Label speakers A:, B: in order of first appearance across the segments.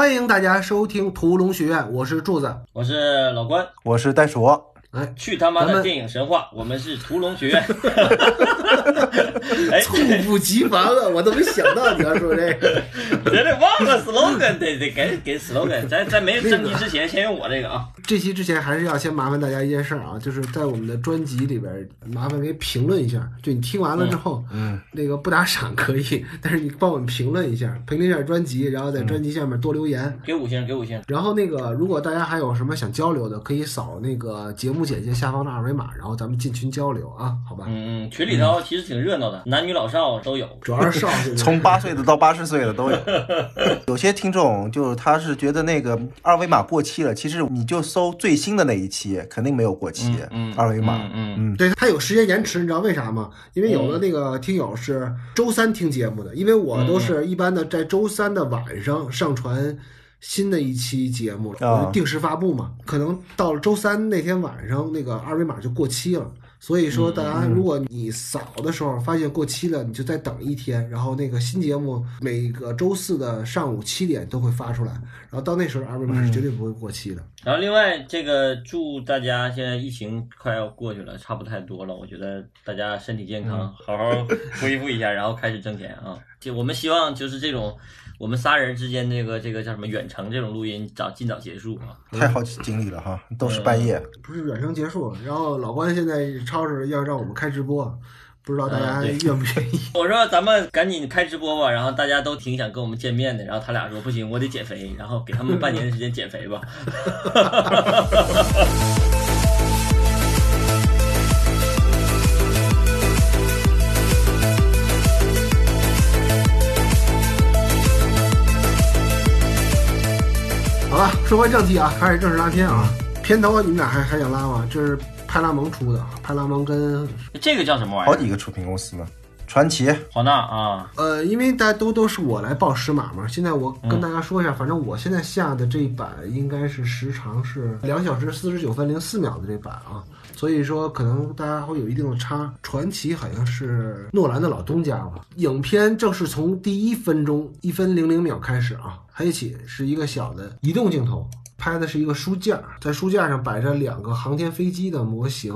A: 欢迎大家收听屠龙学院，我是柱子。
B: 我是老关，
C: 我是袋鼠，
A: 哎，
B: 去他妈的电影神话，我们是屠龙学院。哎，
A: 猝不及防啊！我都没想到你要说这个。
B: 我这忘了 slogan，得得给给 slogan，咱咱没升级之前，先用我这个啊。
A: 这期之前还是要先麻烦大家一件事儿啊，就是在我们的专辑里边，麻烦给评论一下。就你听完了之后，
C: 嗯，
A: 那个不打赏可以，但是你帮我们评论一下，评论一下专辑，然后在专辑下面多留言。
B: 给五星，给五星。
A: 然后那个，如果大家还有什么想交流的，可以扫那个节目简介下方的二维码，然后咱们进群交流啊，好吧？
B: 嗯嗯，群里头其实挺热闹的，男女老少都有。
A: 主要是少
C: 从八岁的到八十岁的都有。有些听众就是他是觉得那个二维码过期了，其实你就搜最新的那一期，肯定没有过期。
B: 嗯，
C: 二维码，
B: 嗯嗯
C: 嗯，
A: 对，它有时间延迟，你知道为啥吗？因为有的那个听友是周三听节目的，因为我都是一般的在周三的晚上上传新的一期节目，
C: 啊
A: 定时发布嘛，可能到了周三那天晚上，那个二维码就过期了。所以说，大家如果你扫的时候发现过期了，你就再等一天，然后那个新节目每个周四的上午七点都会发出来，然后到那时候二维码是绝对不会过期的。
B: 然后另外这个祝大家现在疫情快要过去了，差不太多了，我觉得大家身体健康，好好恢复一下，然后开始挣钱啊。就我们希望就是这种我们仨人之间这个这个叫什么远程这种录音早尽早结束啊。
C: 太耗精力了哈，都是半夜。
A: 不是远程结束，然后老关现在超市要让我们开直播，不知道大家愿不愿意？
B: 我说咱们赶紧开直播吧，然后大家都挺想跟我们见面的，然后他俩说不行，我得减肥，然后给他们半年的时间减肥吧。
A: 说回正题啊，开始正式拉片啊。片头你们俩还还想拉吗？这是派拉蒙出的，派拉蒙跟
B: 这个叫什么玩意儿？
C: 好几个出品公司呢，传奇，
B: 华纳啊，
A: 呃，因为大家都都是我来报时码嘛。现在我跟大家说一下，反正我现在下的这一版应该是时长是两小时四十九分零四秒的这版啊，所以说可能大家会有一定的差。传奇好像是诺兰的老东家吧。影片正是从第一分钟一分零零秒开始啊，黑起是一个小的移动镜头，拍的是一个书架，在书架上摆着两个航天飞机的模型。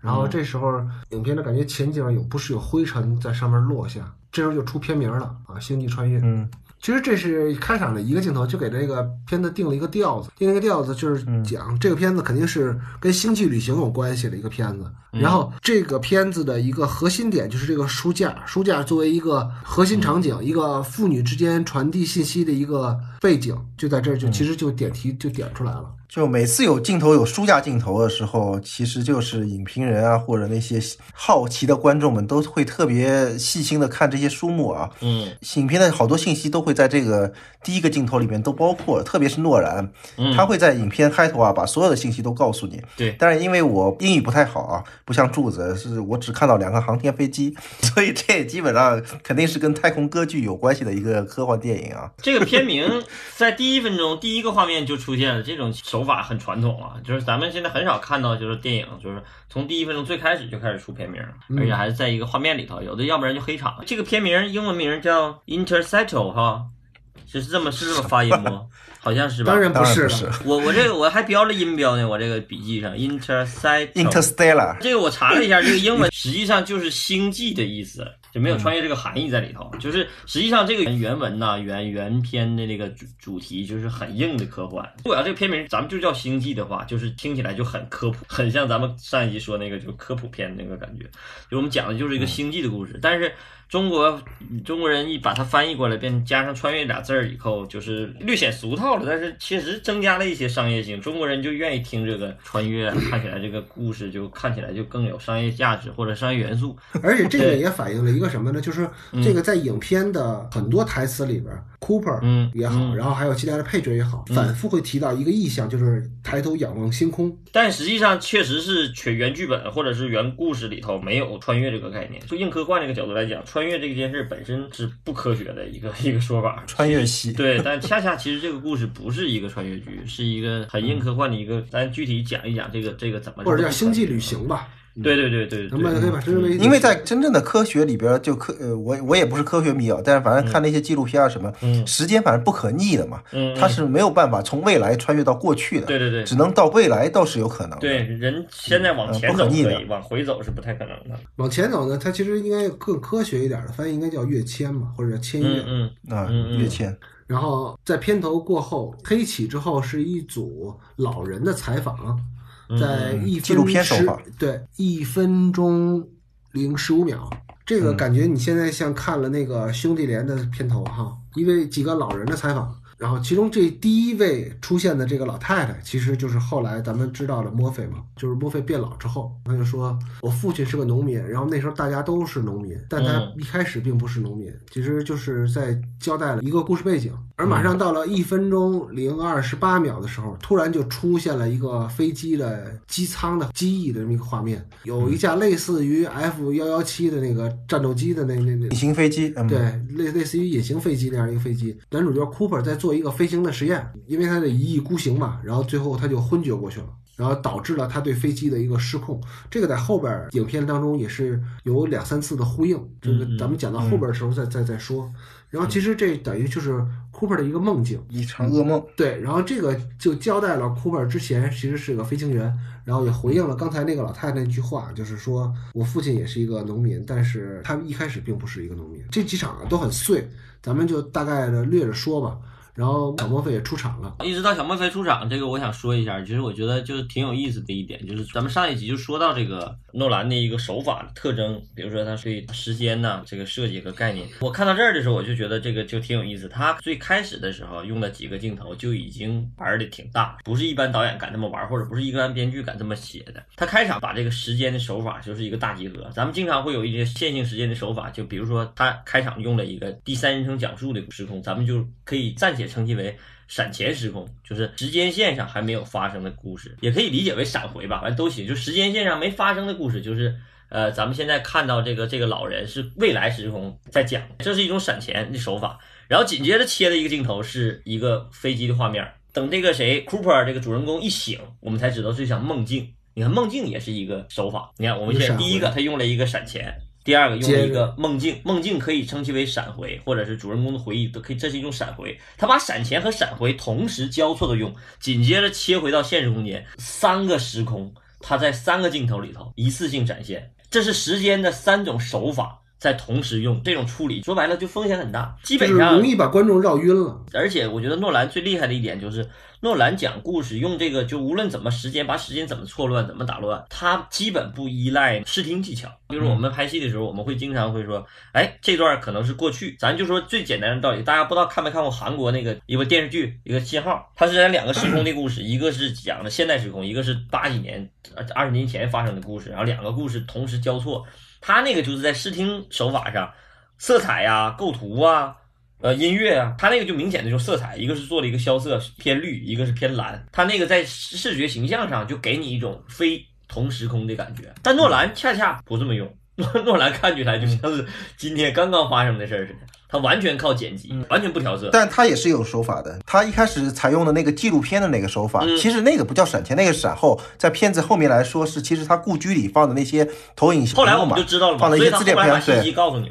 A: 然后这时候，影片的感觉前景有不是有灰尘在上面落下，这时候就出片名了啊，《星际穿越》。
C: 嗯，
A: 其实这是开场的一个镜头，就给这个片子定了一个调子，定了一个调子就是讲这个片子肯定是跟星际旅行有关系的一个片子。然后这个片子的一个核心点就是这个书架，书架作为一个核心场景，一个父女之间传递信息的一个背景，就在这儿就其实就点题就点出来了。
C: 就每次有镜头有书架镜头的时候，其实就是影评人啊，或者那些好奇的观众们都会特别细心的看这些书目啊。
B: 嗯
C: 影片的好多信息都会在这个第一个镜头里面都包括，特别是诺兰，
B: 嗯，
C: 他会在影片开头啊把所有的信息都告诉你。
B: 对
C: 但是因为我英语不太好啊，不像柱子，是我只看到两个航天飞机，所以这基本上肯定是跟太空歌剧有关系的一个科幻电影啊。
B: 这个片名在第一分钟第一个画面就出现了，这种手法很传统啊，就是咱们现在很少看到，就是电影就是从第一分钟最开始就开始出片名，而且还是在一个画面里头，有的要不然就黑场。这个片名英文名叫 Interceptor 哈，是这么是这么发音不？好像是吧？
A: 当然不是
B: 我我这个我还标了音标呢，我这个笔记上。
C: Interstellar，
B: 这个我查了一下，这个英文实际上就是星际的意思，就没有穿越这个含义在里头。就是实际上这个原文呐、原原片的那个主主题就是很硬的科幻。如果要这个片名咱们就叫星际的话，就是听起来就很科普，很像咱们上一集说那个就科普片那个感觉。就我们讲的就是一个星际的故事，但是中国中国人一把它翻译过来，变加上“穿越”俩字儿以后，就是略显俗套了，但是其实增加了一些商业性。中国人就愿意听这个穿越，看起来这个故事就看起来就更有商业价值或者商业元素。
A: 而且这个也反映了一个什么呢？就是这个在影片的很多台词里边，Cooper
B: 嗯
A: 也好，
B: 嗯
A: 然后还有其他的配角也好，反复会提到一个意象，就是抬头仰望星空。
B: 但实际上确实是全原剧本或者是原故事里头没有穿越这个概念。就硬科幻这个角度来讲，穿越这件事本身是不科学的一个 一个说法。
C: 穿越系。
B: 对，但恰恰其实这个故事不是一个穿越剧，是一个很硬科幻的一个。咱具体讲一讲这个这个怎么
A: 或者叫星际旅行吧。
B: 对对对对对
A: 咱们可以把真人为
C: 因为在真正的科学里边，就科呃，我我也不是科学迷啊，但是反正看那些纪录片啊什么，
B: 嗯。
C: 时间反正不可逆的嘛，
B: 嗯，
C: 它是没有办法从未来穿越到过去的，
B: 对对对。
C: 只能到未来倒是有可能。
B: 对人现在往前
C: 嗯不可逆的
B: 走可以，往回走是不太可能的。
A: 往前走呢，它其实应该更科学一点的翻译应该叫跃迁嘛，或者叫迁跃。
B: 嗯嗯。
C: 啊跃迁，
A: 然后在片头过后，黑起之后是一组老人的采访，
B: 嗯
A: 在一分
C: 纪录片手
A: 十
C: 法
A: 对一分钟零十五秒，这个感觉你现在像看了那个兄弟连的片头哈，因为几个老人的采访。然后，其中这第一位出现的这个老太太，其实就是后来咱们知道了墨菲嘛，就是墨菲变老之后，他就说我父亲是个农民，然后那时候大家都是农民，但他
B: 嗯
A: 一开始并不是农民，其实就是在交代了一个故事背景。而马上到了一分钟零二十八秒的时候，突然就出现了一个飞机的机舱的机翼的这么一个画面，有一架类似于 F 幺幺七的那个战斗机的那那那
C: 隐形飞机，嗯，
A: 对，类类似于隐形飞机那样一个飞机，男主角 Cooper 在做一个飞行的实验，因为他的一意孤行嘛，然后最后他就昏厥过去了。然后导致了他对飞机的一个失控，这个在后边影片当中也是有两三次的呼应，这个咱们讲到后边的时候再再再说。然后其实这等于就是 Cooper 的一个梦境，
C: 一场噩梦。
A: 对，然后这个就交代了 Cooper 之前其实是个飞行员，然后也回应了刚才那个老太太那句话，就是说我父亲也是一个农民，但是他一开始并不是一个农民。这几场啊都很碎，咱们就大概的略着说吧。然后小莫菲也出场了，
B: 一直到小莫菲出场，这个我想说一下，其实我觉得就是挺有意思的一点，就是咱们上一集就说到这个诺兰的一个手法特征，比如说他对时间呐、这个设计和概念。我看到这儿的时候，我就觉得这个就挺有意思。他最开始的时候用了几个镜头就已经玩的挺大，不是一般导演敢这么玩，或者不是一般编剧敢这么写的。他开场把这个时间的手法就是一个大集合，咱们经常会有一些线性时间的手法，就比如说他开场用了一个第三人称讲述的时空，咱们就可以暂且称其为。闪前时空就是时间线上还没有发生的故事，也可以理解为闪回吧，反正都行。就时间线上没发生的故事，就是呃，咱们现在看到这个这个老人是未来时空在讲，这是一种闪前的手法。然后紧接着切的一个镜头是一个飞机的画面，等这个谁 Cooper 这个主人公一醒，我们才知道这像梦境。你看梦境也是一个手法，你看我们
A: 一个闪回
B: 现在第一个他用了一个闪前。第二个用了一个梦境，梦境可以称其为闪回，或者是主人公的回忆都可以，这是一种闪回。他把闪前和闪回同时交错的用，紧接着切回到现实空间，三个时空，他在三个镜头里头一次性展现，这是时间的三种手法在同时用，这种处理说白了就风险很大，基本上
A: 容易把观众绕晕了。
B: 而且我觉得诺兰最厉害的一点就是，诺兰讲故事用这个，就无论怎么时间，把时间怎么错乱，怎么打乱，他基本不依赖视听技巧。比如我们拍戏的时候，我们会经常会说，哎，这段可能是过去，咱就说最简单的道理，大家不知道看没看过韩国那个一部电视剧，一个信号，它是在两个时空的故事，一个是讲的现代时空，一个是八几年、二十年前发生的故事，然后两个故事同时交错。他那个就是在视听手法上，色彩呀、构图啊。呃，音乐啊，它那个就明显的就色彩，一个是做了一个萧瑟偏绿，一个是偏蓝，它那个在视觉形象上就给你一种非同时空的感觉。但诺兰恰恰不这么用，诺诺兰看起来就像是今天刚刚发生的事儿似的，他完全靠剪辑，完全不调色。
C: 但他也是有手法的。他一开始采用的那个纪录片的那个手法，
B: 嗯
C: 其实那个不叫闪前，那个闪后，在片子后面来说是，其实他故居里放的那些投影
B: 后来我
C: 屏幕嘛
B: 们就知道了嘛，
C: 放了一些自恋片，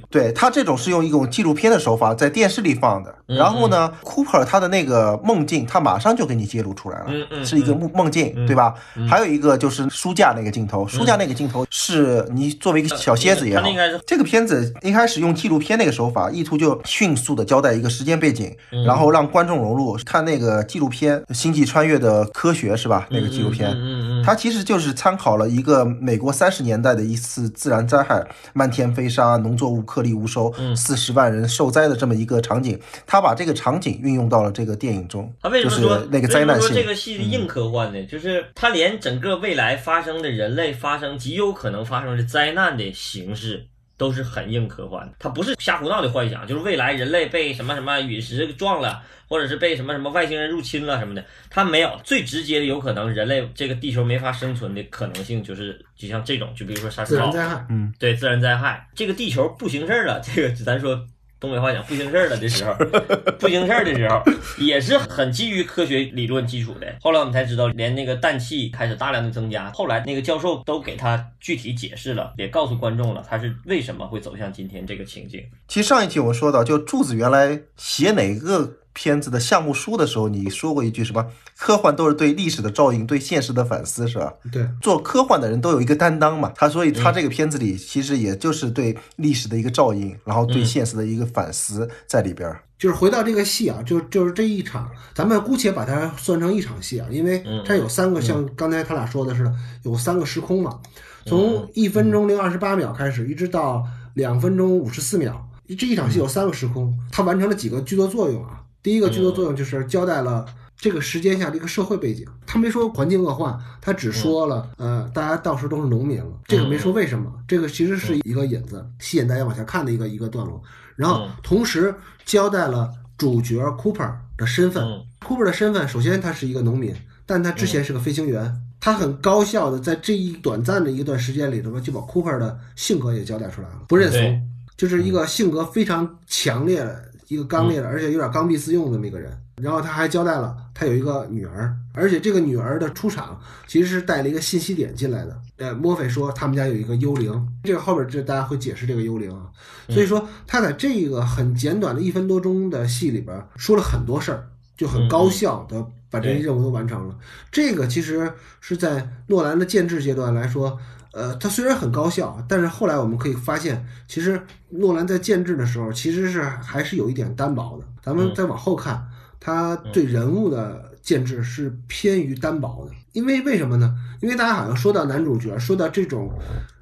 C: 对。对他这种是用一种纪录片的手法在电视里放的，
B: 嗯
C: 然后呢，Cooper 他的那个梦境，他马上就给你揭露出来了，
B: 嗯嗯
C: 是一个梦梦境，对吧？还有一个就是书架那个镜头，书架那个镜头是你作为一个小蝎子也好这个片子一开始用纪录片那个手法，意图就迅速的交代一个时间背景，然后让观众融入。看那个纪录片《星际穿越的科学》是吧？那个纪录片，
B: 嗯嗯嗯
C: 它其实就是参考了一个美国三十年代的一次自然灾害，漫天飞沙，农作物颗粒无收，
B: 嗯
C: 四十万人受灾的这么一个场景，他把这个场景运用到了这个电影中，
B: 他为什
C: 就是
B: 么说
C: 那个灾难性
B: 这个戏是硬科幻呢？就是他连整个未来发生的人类发生极有可能发生的灾难的形式。都是很硬科幻的，它不是瞎胡闹的幻想，就是未来人类被什么什么陨石撞了，或者是被什么什么外星人入侵了什么的，它没有。最直接的有可能人类这个地球没法生存的可能性，就是就像这种，就比如说沙尘暴，
A: 自然灾害，
B: 对自然灾害，这个地球不行事儿了，这个咱说东北话讲不兴事儿了的时候，不兴事儿的时候，也是很基于科学理论基础的。后来我们才知道，连那个氮气开始大量的增加，后来那个教授都给他具体解释了，也告诉观众了他是为什么会走向今天这个情景。
C: 其实上一期我们说到，就柱子原来写哪个片子的项目书的时候，你说过一句什么？科幻都是对历史的照应，对现实的反思，是吧？
A: 对，
C: 做科幻的人都有一个担当嘛。他所以他这个片子里其实也就是对历史的一个照应，然后对现实的一个反思在里边儿。
A: 就是回到这个戏啊，就就是这一场，咱们姑且把它算成一场戏啊，因为它有三个，像刚才他俩说的似的，有三个时空嘛，从一分钟零二十八秒开始，一直到两分钟五十四秒，这一场戏有三个时空，它完成了几个剧作作用啊。第一个剧作作用就是交代了这个时间下的一个社会背景，他没说环境恶化，他只说了呃，大家到时都是农民了，这个没说为什么，这个其实是一个引子，吸引大家往下看的一个一个段落。然后同时交代了主角 Cooper 的身份，Cooper 的身份首先他是一个农民，但他之前是个飞行员，他很高效的在这一短暂的一段时间里头呢，就把 Cooper 的性格也交代出来了，不认怂，就是一个性格非常强烈的。一个刚烈的，而且有点刚愎自用的那么一个人。然后他还交代了，他有一个女儿，而且这个女儿的出场其实是带了一个信息点进来的。呃，墨菲说他们家有一个幽灵，这个后边这大家会解释这个幽灵啊。所以说他在这个很简短的一分多钟的戏里边说了很多事儿，就很高效的把这些任务都完成了。这个其实是在诺兰的建制阶段来说。呃，它虽然很高效，但是后来我们可以发现，其实诺兰在建制的时候，其实是还是有一点单薄的。咱们再往后看，他对人物的建制是偏于单薄的。因为为什么呢？因为大家好像说到男主角，说到这种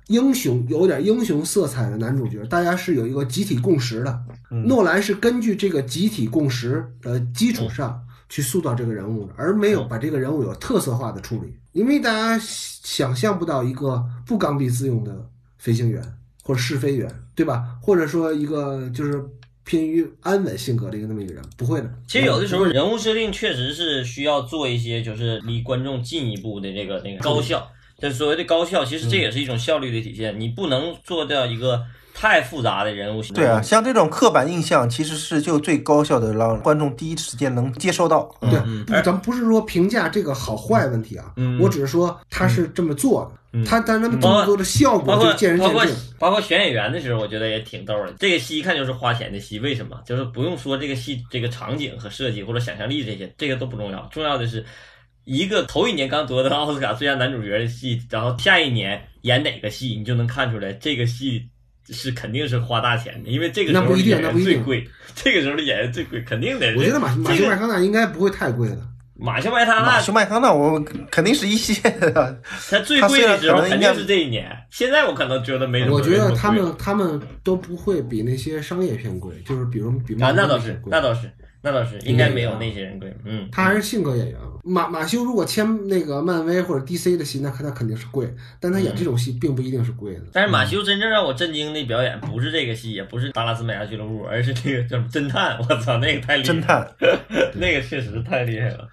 A: 英雄有点英雄色彩的男主角，大家是有一个集体共识的。诺兰是根据这个集体共识的基础上去塑造这个人物的，而没有把这个人物有特色化的处理。因为大家想象不到一个不刚愎自用的飞行员或者试飞员，对吧？或者说一个就是偏于安稳性格的一个那么一个人，不会的。
B: 其实有的时候人物设定确实是需要做一些，就是离观众近一步的这个那个高效。这所谓的高效，其实这也是一种效率的体现。你不能做到一个。太复杂的人物形象
C: 对啊，像这种刻板印象，其实是就最高效的，让观众第一时间能接收到。
A: 对，咱们不是说评价这个好坏问题啊，我只是说他是这么做的，他但他们这么做的效果就见仁见智。
B: 包括选演员的时候，我觉得也挺逗的。这个戏一看就是花钱的戏，为什么？就是不用说这个戏这个场景和设计或者想象力这些，这个都不重要，重要的是一个头一年刚夺得奥斯卡最佳男主角的戏，然后下一年演哪个戏，你就能看出来这个戏。是肯定是花大钱的，因为这个时候演员最贵，这个时候的演员最贵，肯定得。
A: 我觉得马马修麦康纳应该不会太贵的。
B: 马修麦康纳，
C: 马修麦康纳，我肯定是一线的。
B: 他最贵的时候肯定是这一年，现在我可能觉得没什么。
A: 我觉得他们他们都不会比那些商业片贵，就是比如比
B: 那那倒是那倒是。那倒是，应该没有那些人贵。嗯，
A: 他还是性格演员。马马修如果签那个漫威或者 DC 的戏，那他肯定是贵。但他演这种戏并不一定是贵的。
B: 但是马修真正让我震惊的表演，不是这个戏，也不是《达拉斯买家俱乐部》，而是那个叫侦探。我操，那个太厉害！
C: 侦探，
B: 那个确实太厉害了。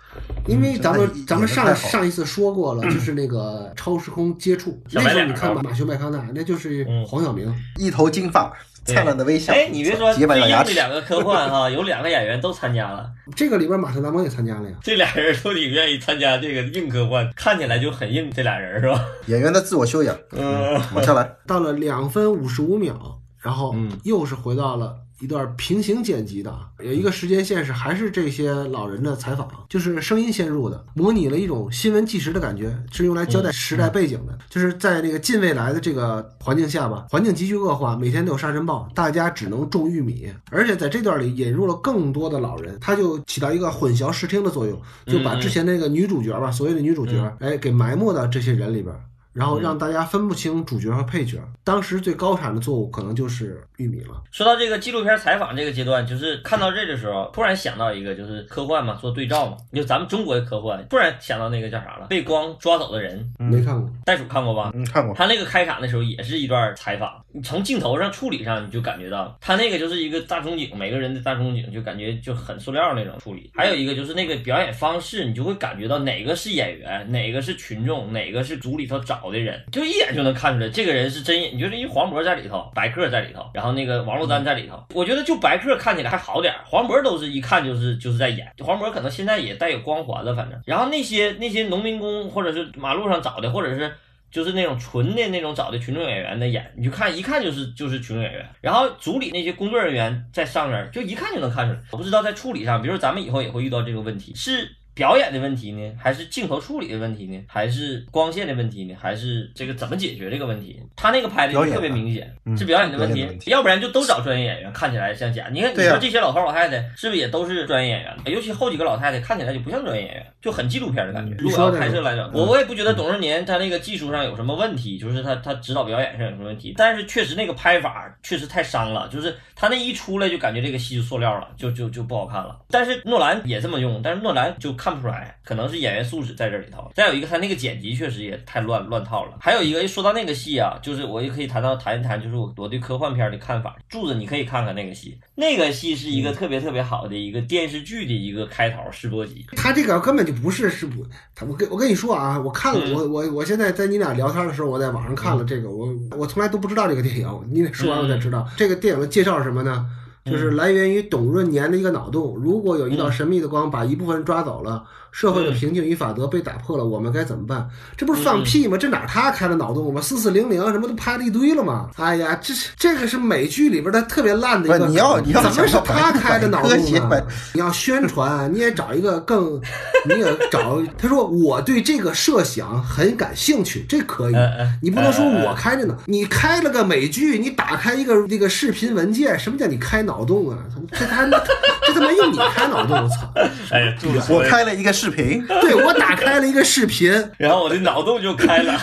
A: 因为咱们咱们上上一次说过了，就是那个超时空接触。那时候你看马修麦康纳，那就是黄晓明，
C: 一头金发。灿烂的微笑。
B: 哎，你别说，最硬的两个科幻哈，有两个演员都参加了。
A: 这个里边马特·达蒙也参加了呀。
B: 这俩人都挺愿意参加这个硬科幻，看起来就很硬。这俩人是吧？
C: 演员的自我修养。嗯，往下来。
A: 到了两分五十五秒，然后又是回到了。一段平行剪辑的，有一个时间线是还是这些老人的采访，就是声音先入的，模拟了一种新闻纪实的感觉，是用来交代时代背景的。就是在那个近未来的这个环境下吧，环境急剧恶化，每天都有沙尘暴，大家只能种玉米，而且在这段里引入了更多的老人，他就起到一个混淆视听的作用，就把之前那个女主角吧，所谓的女主角，哎，给埋没到这些人里边。然后让大家分不清主角和配角。当时最高产的作物可能就是玉米了。
B: 说到这个纪录片采访这个阶段，就是看到这的时候，突然想到一个，就是科幻嘛，做对照嘛。就咱们中国的科幻，突然想到那个叫啥了？被光抓走的人，
A: 没看过。
B: 袋鼠看过吧？
C: 嗯，看过。
B: 他那个开场的时候也是一段采访，你从镜头上处理上，你就感觉到他那个就是一个大中景，每个人的大中景就感觉就很塑料那种处理。还有一个就是那个表演方式，你就会感觉到哪个是演员，哪个是群众，哪个是组里头找的人，就一眼就能看出来这个人是真演。你就是因为黄渤在里头，白客在里头，然后那个王珞丹在里头，我觉得就白客看起来还好点，黄渤都是一看就是就是在演。黄渤可能现在也带有光环了，反正。然后那些那些农民工或者是马路上找的，或者是。就是那种纯的那种找的群众演员的演，你就看一看就是就是群众演员。然后组里那些工作人员在上面，就一看就能看出来。我不知道在处理上，比如说咱们以后也会遇到这个问题，是表演的问题呢，还是镜头处理的问题呢，还是光线的问题呢，还是这个怎么解决这个问题？他那个拍的就特别明显，是表演的问题，要不然就都找专业演员，看起来像假。你看，你说这些老头老太太是不是也都是专业演员？尤其后几个老太太看起来就不像专业演员，就很纪录片的感觉。如果要拍摄来讲，我我也不觉得董润年他那个技术上有什么问题，就是他他指导表演上有什么问题。但是确实那个拍法确实太伤了，就是他那一出来就感觉这个戏就塑料了，就就就不好看了。但是诺兰也这么用，但是诺兰就看不出来，可能是演员素质在这里头。再有一个，他那个剪辑确实也太乱乱套了。还有一个，一说到那个戏啊，就是我也可以谈到谈一谈，就是我我对科幻片的看法。柱子，你可以看看那个戏，那个戏是一个特别特别好的一个电视剧的一个开头试播集。
A: 他这个根本就不是试播，他我跟我跟你说啊，我看了，我我我现在在你俩聊天的时候，我在网上看了这个，我我从来都不知道这个电影，你得说完我才知道。这个电影的介绍是什么呢？就是来源于董润年的一个脑洞，如果有一道神秘的光把一部分人抓走了。社会的平静与法则被打破了，我们该怎么办？这不是放屁吗？这哪他开的脑洞吗？四四零零什么都拍了一堆了吗？哎呀，这是这个是美剧里边的特别烂的一个。
C: 你要你要
A: 怎么是他开的脑洞呢？你要宣传，你也找一个更，你也找。他说我对这个设想很感兴趣，这可以。你不能说我开着呢，你开了个美剧，你打开一个那个视频文件，什么叫你开脑洞啊？这他妈这他妈用你开脑洞？我操！
B: 哎呀，
C: 我开了一个视。视频，
A: 对我打开了一个视频，
B: 然后我的脑洞就开了。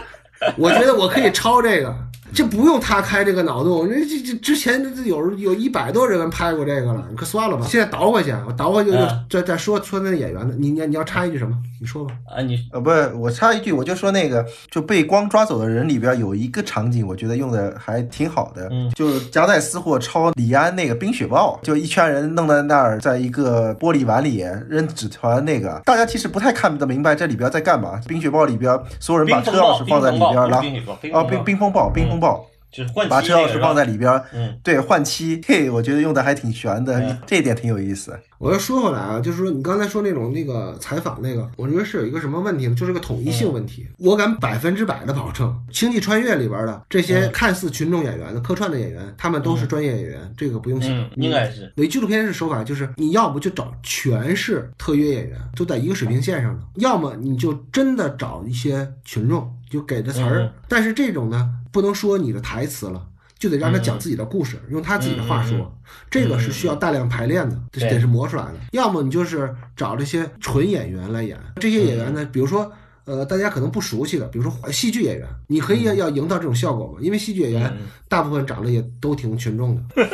A: 我觉得我可以抄这个。这不用他开这个脑洞，这这这之前有有一百多人拍过这个了，你可算了吧。现在倒回去，我倒回去就再再说说那演员的。你你你要插一句什么？你说吧。
B: 啊，你
C: 呃不是我插一句，我就说那个就被光抓走的人里边有一个场景，我觉得用的还挺好的，就夹带私货抄李安那个冰雪暴，就一圈人弄在那儿，在一个玻璃碗里扔纸团那个，大家其实不太看得明白这里边在干嘛。冰雪暴里边所有人把车钥匙放在里边，然后啊冰冰风暴冰风暴。
B: 就是换
C: 把车钥匙放在里边，嗯，对，换漆，嘿，我觉得用的还挺悬的，这一点挺有意思。
A: 我要说回来啊，就是说你刚才说那种那个采访那个，我觉得是有一个什么问题呢？就是个统一性问题。我敢百分之百的保证，《星际穿越》里边的这些看似群众演员的客串的演员，他们都是专业演员，这个不用想。
B: 应该是。
A: 伪纪录片是手法，就是你要不就找全是特约演员，都在一个水平线上的；要么你就真的找一些群众，就给的词儿。但是这种呢？不能说你的台词了，就得让他讲自己的故事，用他自己的话说。这个是需要大量排练的，得是磨出来的。要么你就是找这些纯演员来演。这些演员呢，比如说，呃，大家可能不熟悉的，比如说戏剧演员，你可以要营造这种效果嘛？因为戏剧演员大部分长得也都挺群众的。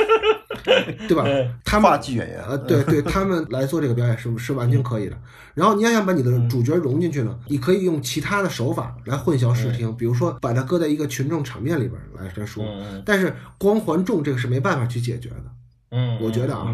A: 对吧？他们
C: 话剧演员，
A: 呃，对对，他们来做这个表演是是完全可以的。然后你要想把你的主角融进去呢，你可以用其他的手法来混淆视听，比如说把它搁在一个群众场面里边来来说。但是光环重这个是没办法去解决的。
B: 嗯，
A: 我觉得啊。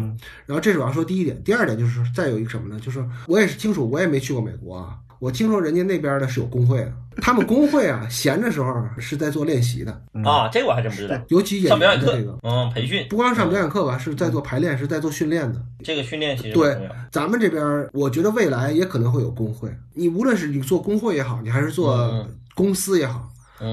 A: 然后这是我要说第一点，第二点就是再有一个什么呢？就是我也是清楚，我也没去过美国啊。我听说人家那边的是有工会的，他们工会啊，闲的时候是在做练习的
B: 啊，这个我还真不知道。
A: 尤其
B: 上表演
A: 课这个，
B: 嗯，培训
A: 不光上表演课吧，是在做排练，是在做训练的。
B: 这个训练其实
A: 对咱们这边，我觉得未来也可能会有工会。你无论是你做工会也好，你还是做公司也好，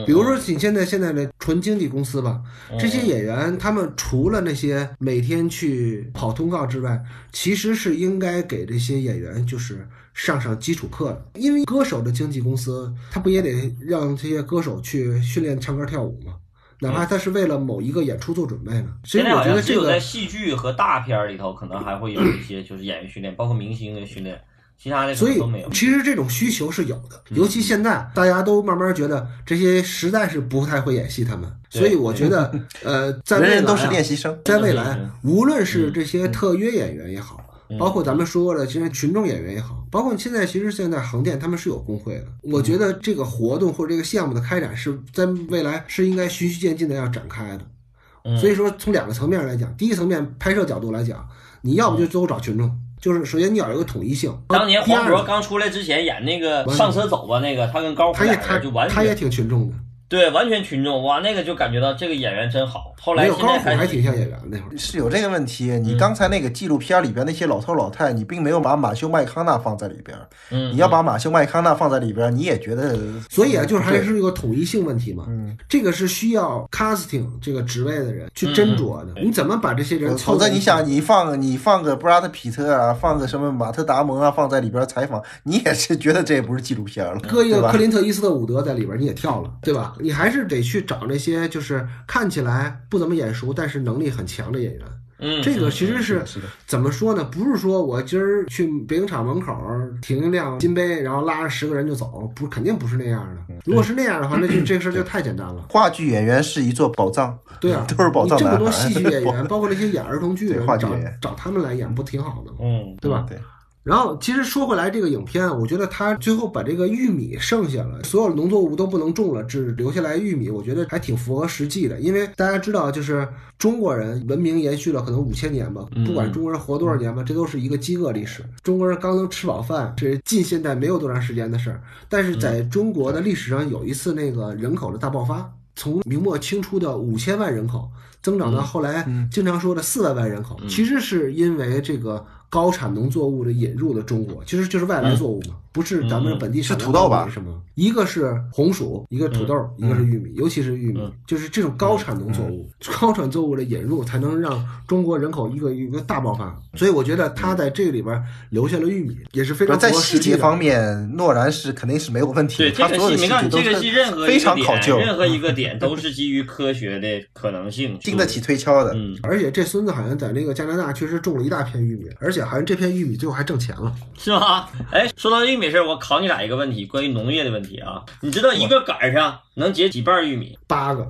A: 比如说你现在现在的纯经纪公司吧，这些演员他们除了那些每天去跑通告之外，其实是应该给这些演员就是。上上基础课的，因为歌手的经纪公司，他不也得让这些歌手去训练唱歌跳舞吗？哪怕他是为了某一个演出做准备呢？所以我觉得这个
B: 在戏剧和大片里头，可能还会有一些就是演员训练，包括明星的训练，其他的
A: 所以
B: 都没有。
A: 其实这种需求是有的，尤其现在大家都慢慢觉得这些实在是不太会演戏，他们。所以我觉得，呃，在未来，
C: 都是练习生，
A: 在未来，无论是这些特约演员也好。包括咱们说过的，其实群众演员也好，包括现在其实现在横店他们是有工会的。我觉得这个活动或者这个项目的开展是在未来是应该循序渐进的要展开的。所以说，从两个层面来讲，第一层面拍摄角度来讲，你要不就最后找群众。就是首先你要有一个统一性。
B: 当年黄渤刚出来之前演那个上车走吧那个，他跟高虎俩人就完全
A: 他也挺群众的。
B: 对，完全群众哇，那个就感觉到这个演员真好。后来
A: 有高虎还挺像演员那会儿
C: 是有这个问题。你刚才那个纪录片里边那些老头老太，你并没有把马修麦康纳放在里边。
B: 嗯，
C: 你要把马修麦康纳放在里边，你也觉得。
A: 所以啊，就是还是一个统一性问题嘛。
C: 嗯，
A: 这个是需要 casting 这个职位的人去斟酌的。你怎么把这些人？
C: 否则你想，你放你放个布拉德皮特啊，放个什么马特达蒙啊，放在里边采访，你也是觉得这也不是纪录片了。
A: 搁一个克林特伊斯特伍德在里边，你也跳了，对吧？你还是得去。找那些就是看起来不怎么眼熟，但是能力很强的演员。
B: 嗯，
A: 这个其实
C: 是
A: 怎么说呢？不是说我今儿去北影厂门口停一辆金杯，然后拉着十个人就走，不，肯定不是那样的。如果是那样的话，那就 这事儿就太简单了。
C: 话剧演员是一座宝藏，
A: 对啊，
C: 都是宝藏。
A: 这么多戏剧演员，包括那些演儿童剧
C: 的，
A: 找找他们来演，不挺好的吗？
B: 嗯，
A: 对吧？
C: 对。
A: 然后，其实说回来，这个影片，我觉得他最后把这个玉米剩下了，所有的农作物都不能种了，只留下来玉米，我觉得还挺符合实际的。因为大家知道，就是中国人文明延续了可能五千年吧，不管中国人活多少年吧，这都是一个饥饿历史。中国人刚能吃饱饭，这是近现代没有多长时间的事儿。但是在中国的历史上，有一次那个人口的大爆发，从明末清初的五千万人口增长到后来经常说的四万万人口，其实是因为这个。高产农作物的引入了中国，其实就是外来作物嘛，不是咱们本地
C: 是土豆吧？
A: 什么？一个是红薯，一个土豆，一个是玉米，尤其是玉米，就是这种高产农作物，高产作物的引入才能让中国人口一个一个大爆发。所以我觉得他在这里边留下了玉米，也是非常
C: 在细节方面，诺然是肯定是没有问题。
B: 对这个戏，你看这个戏任何
C: 非常考究，
B: 任何一个点 都是基于科学的可能性，
C: 经得起推敲的。
B: 嗯，
A: 而且这孙子好像在那个加拿大确实种了一大片玉米，而且。好像这片玉米最后还挣钱了，
B: 是吗？哎，说到玉米事儿，我考你俩一个问题，关于农业的问题啊。你知道一个杆上能结几瓣玉米？
A: 八个。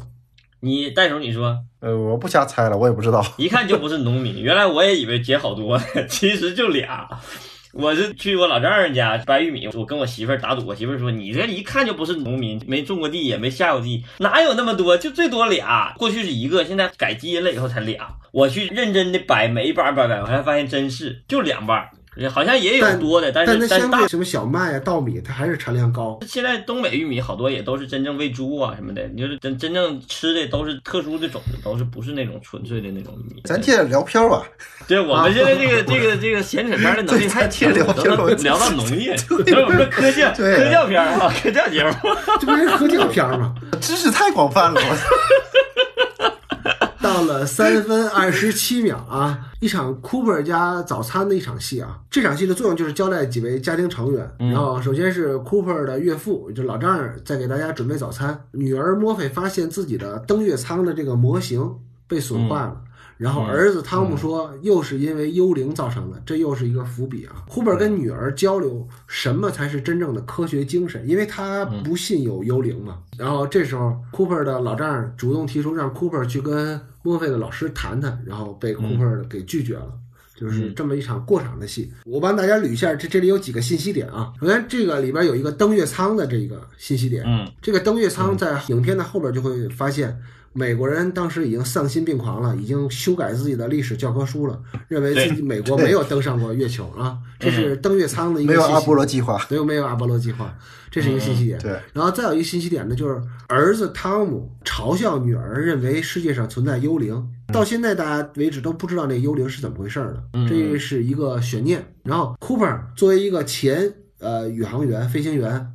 B: 你袋鼠，你说？
C: 呃，我不瞎猜了，我也不知道。
B: 一看就不是农民。原来我也以为结好多，其实就俩。我是去我老丈人家掰玉米，我跟我媳妇儿打赌，我媳妇儿说你这一看就不是农民，没种过地，也没下过地，哪有那么多？就最多俩。过去是一个，现在改基因了以后才俩。我去认真的掰每一瓣掰掰，我才发现真是就两瓣。好像也有多的，但是
A: 但大什么小麦啊、稻米，它还是产量高。
B: 现在东北玉米好多也都是真正喂猪啊什么的，你就是真真正吃的都是特殊的种子，都是不是那种纯粹的那种玉米。
C: 咱接着聊片儿吧。
B: 对，我们现在这个 这个这个闲扯片的能力太强，
C: 聊
B: 聊到农业，就是我科教科教片啊，科教节目，
A: 这不是科教片吗？
C: 知识太广泛了。
A: 到了三分二十七秒啊，一场 Cooper 家早餐的一场戏啊。这场戏的作用就是交代几位家庭成员，然后首先是 Cooper 的岳父，就老丈人，在给大家准备早餐。女儿墨菲发现自己的登月舱的这个模型被损坏了。然后儿子汤姆说，又是因为幽灵造成的，这又是一个伏笔啊。库珀跟女儿交流什么才是真正的科学精神，因为他不信有幽灵嘛。然后这时候，库珀的老丈人主动提出让库珀去跟墨菲的老师谈谈，然后被库珀给拒绝了。就是这么一场过场的戏。我帮大家捋一下，这这里有几个信息点啊。首先，这个里边有一个登月舱的这个信息点。
B: 嗯，
A: 这个登月舱在影片的后边就会发现。美国人当时已经丧心病狂了，已经修改自己的历史教科书了，认为自己美国没有登上过月球啊，这是登月舱的一个
C: 没有阿波罗计划，
A: 没有没有阿波罗计划，这是一个信息点。
C: 对，
A: 然后再有一个信息点呢，就是儿子汤姆嘲笑女儿，认为世界上存在幽灵，到现在大家为止都不知道那幽灵是怎么回事的，这是一个悬念。然后 Cooper 作为一个前呃宇航员、飞行员。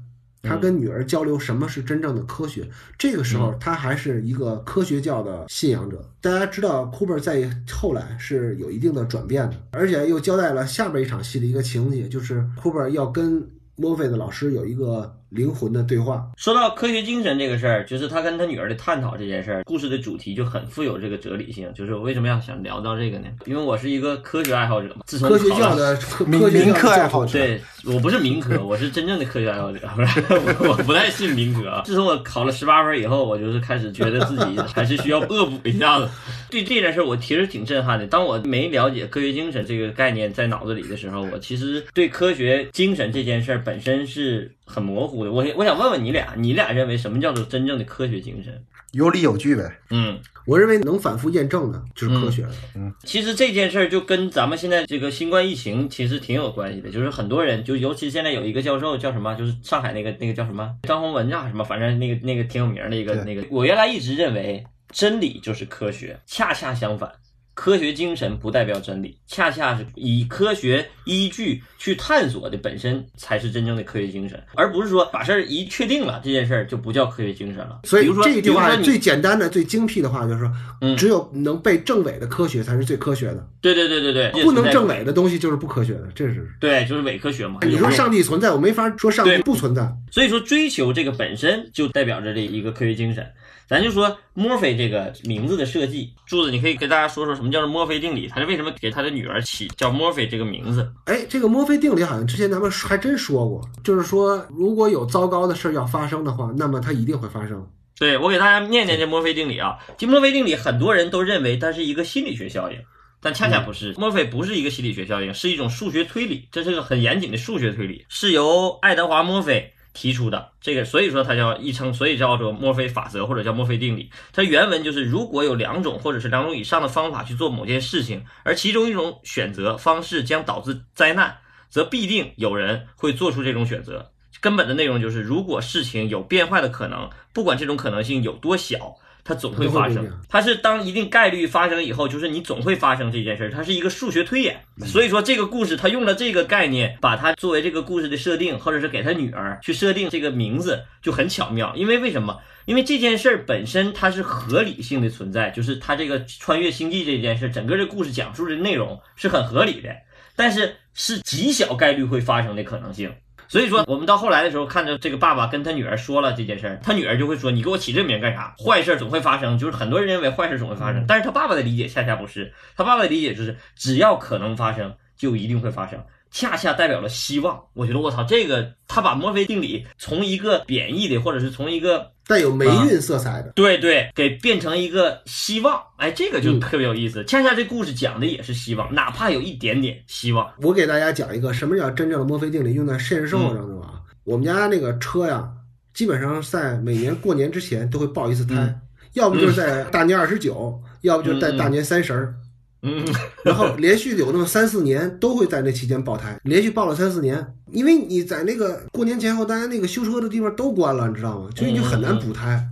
A: 他跟女儿交流什么是真正的科学，这个时候他还是一个科学教的信仰者。大家知道，Cooper 在后来是有一定的转变的，而且又交代了下边一场戏的一个情节，就是 Cooper 要跟墨菲的老师有一个灵魂的对话。
B: 说到科学精神这个事儿，就是他跟他女儿的探讨这件事儿，故事的主题就很富有这个哲理性。就是我为什么要想聊到这个呢？因为我是一个科学爱好者嘛。自从
A: 科学
B: 考了
A: 教的科
C: 民
A: 科学
C: 民科爱好者
B: 对我不是民科，我是真正的科学爱好者，不是我 我不太信民科啊。自从我考了十八分以后，我就是开始觉得自己还是需要恶补一下子。对这件事儿，我其实挺震撼的。当我没了解科学精神这个概念在脑子里的时候，我其实对科学精神这件事儿本身是很模糊的。我我想问问你俩，你俩认为什么叫做真正的科学精神？
C: 有理有据呗。
B: 嗯，
A: 我认为能反复验证的就是科学嗯。
B: 其实这件事儿就跟咱们现在这个新冠疫情其实挺有关系的，就是很多人，就尤其现在有一个教授叫什么，就是上海那个那个叫什么张宏文啊什么，反正那个那个挺有名儿的一个那个。我原来一直认为真理就是科学，恰恰相反。科学精神不代表真理，恰恰是以科学依据去探索的本身才是真正的科学精神，而不是说把事儿一确定了，这件事儿就不叫科学精神了。
A: 所以
B: 说，
A: 这句话最简单的、最精辟的话就是说，
B: 嗯
A: 只有能被证伪的科学才是最科学的，
B: 对对对对对，
A: 不能证伪的东西就是不科学的，这是。
B: 对，就是伪科学嘛。
A: 你说上帝存在，我没法说上帝不存在。
B: 所以说，追求这个本身就代表着这一个科学精神。咱就说墨菲这个名字的设计，柱子，你可以给大家说说什么叫做墨菲定理？他是为什么给他的女儿起叫墨菲这个名字？
A: 哎，这个墨菲定理好像之前咱们还真说过，就是说如果有糟糕的事儿要发生的话，那么它一定会发生。
B: 对我给大家念念这墨菲定理啊。这墨菲定理很多人都认为它是一个心理学效应，但恰恰不是。墨菲不是一个心理学效应，是一种数学推理，这是个很严谨的数学推理，是由爱德华墨菲。提出的这个，所以说它叫一称，所以叫做墨菲法则或者叫墨菲定理。它原文就是：如果有两种或者是两种以上的方法去做某件事情，而其中一种选择方式将导致灾难，则必定有人会做出这种选择。根本的内容就是，如果事情有变坏的可能，不管这种可能性有多小。它总会发生，它是当一定概率发生以后，就是你总会发生这件事儿，它是一个数学推演。所以说这个故事，它用了这个概念，把它作为这个故事的设定，或者是给他女儿去设定这个名字，就很巧妙。因为为什么？因为这件事儿本身它是合理性的存在，就是它这个穿越星际这件事，整个这故事讲述的内容是很合理的，但是是极小概率会发生的可能性。所以说，我们到后来的时候，看着这个爸爸跟他女儿说了这件事儿，他女儿就会说：“你给我起这名干啥？坏事总会发生。”就是很多人认为坏事总会发生，但是他爸爸的理解恰恰不是，他爸爸的理解就是只要可能发生，就一定会发生，恰恰代表了希望。我觉得我操，这个他把墨菲定理从一个贬义的，或者是从一个
A: 带有霉运色彩的，
B: 对对，给变成一个希望，哎，这个就特别有意思。恰恰这故事讲的也是希望，哪怕有一点点希望。
A: 我给大家讲一个什么叫真正的墨菲定理用在现实生活当中啊。我们家那个车呀，基本上在每年过年之前都会爆一次胎，
B: 嗯
A: 要不就是在大年二十九，要不就是在大年三十儿。
B: 嗯，
A: 然后连续有那么三四年都会在那期间爆胎，连续爆了三四年，因为你在那个过年前后，大家那个修车的地方都关了，你知道吗？所以你就很难补胎，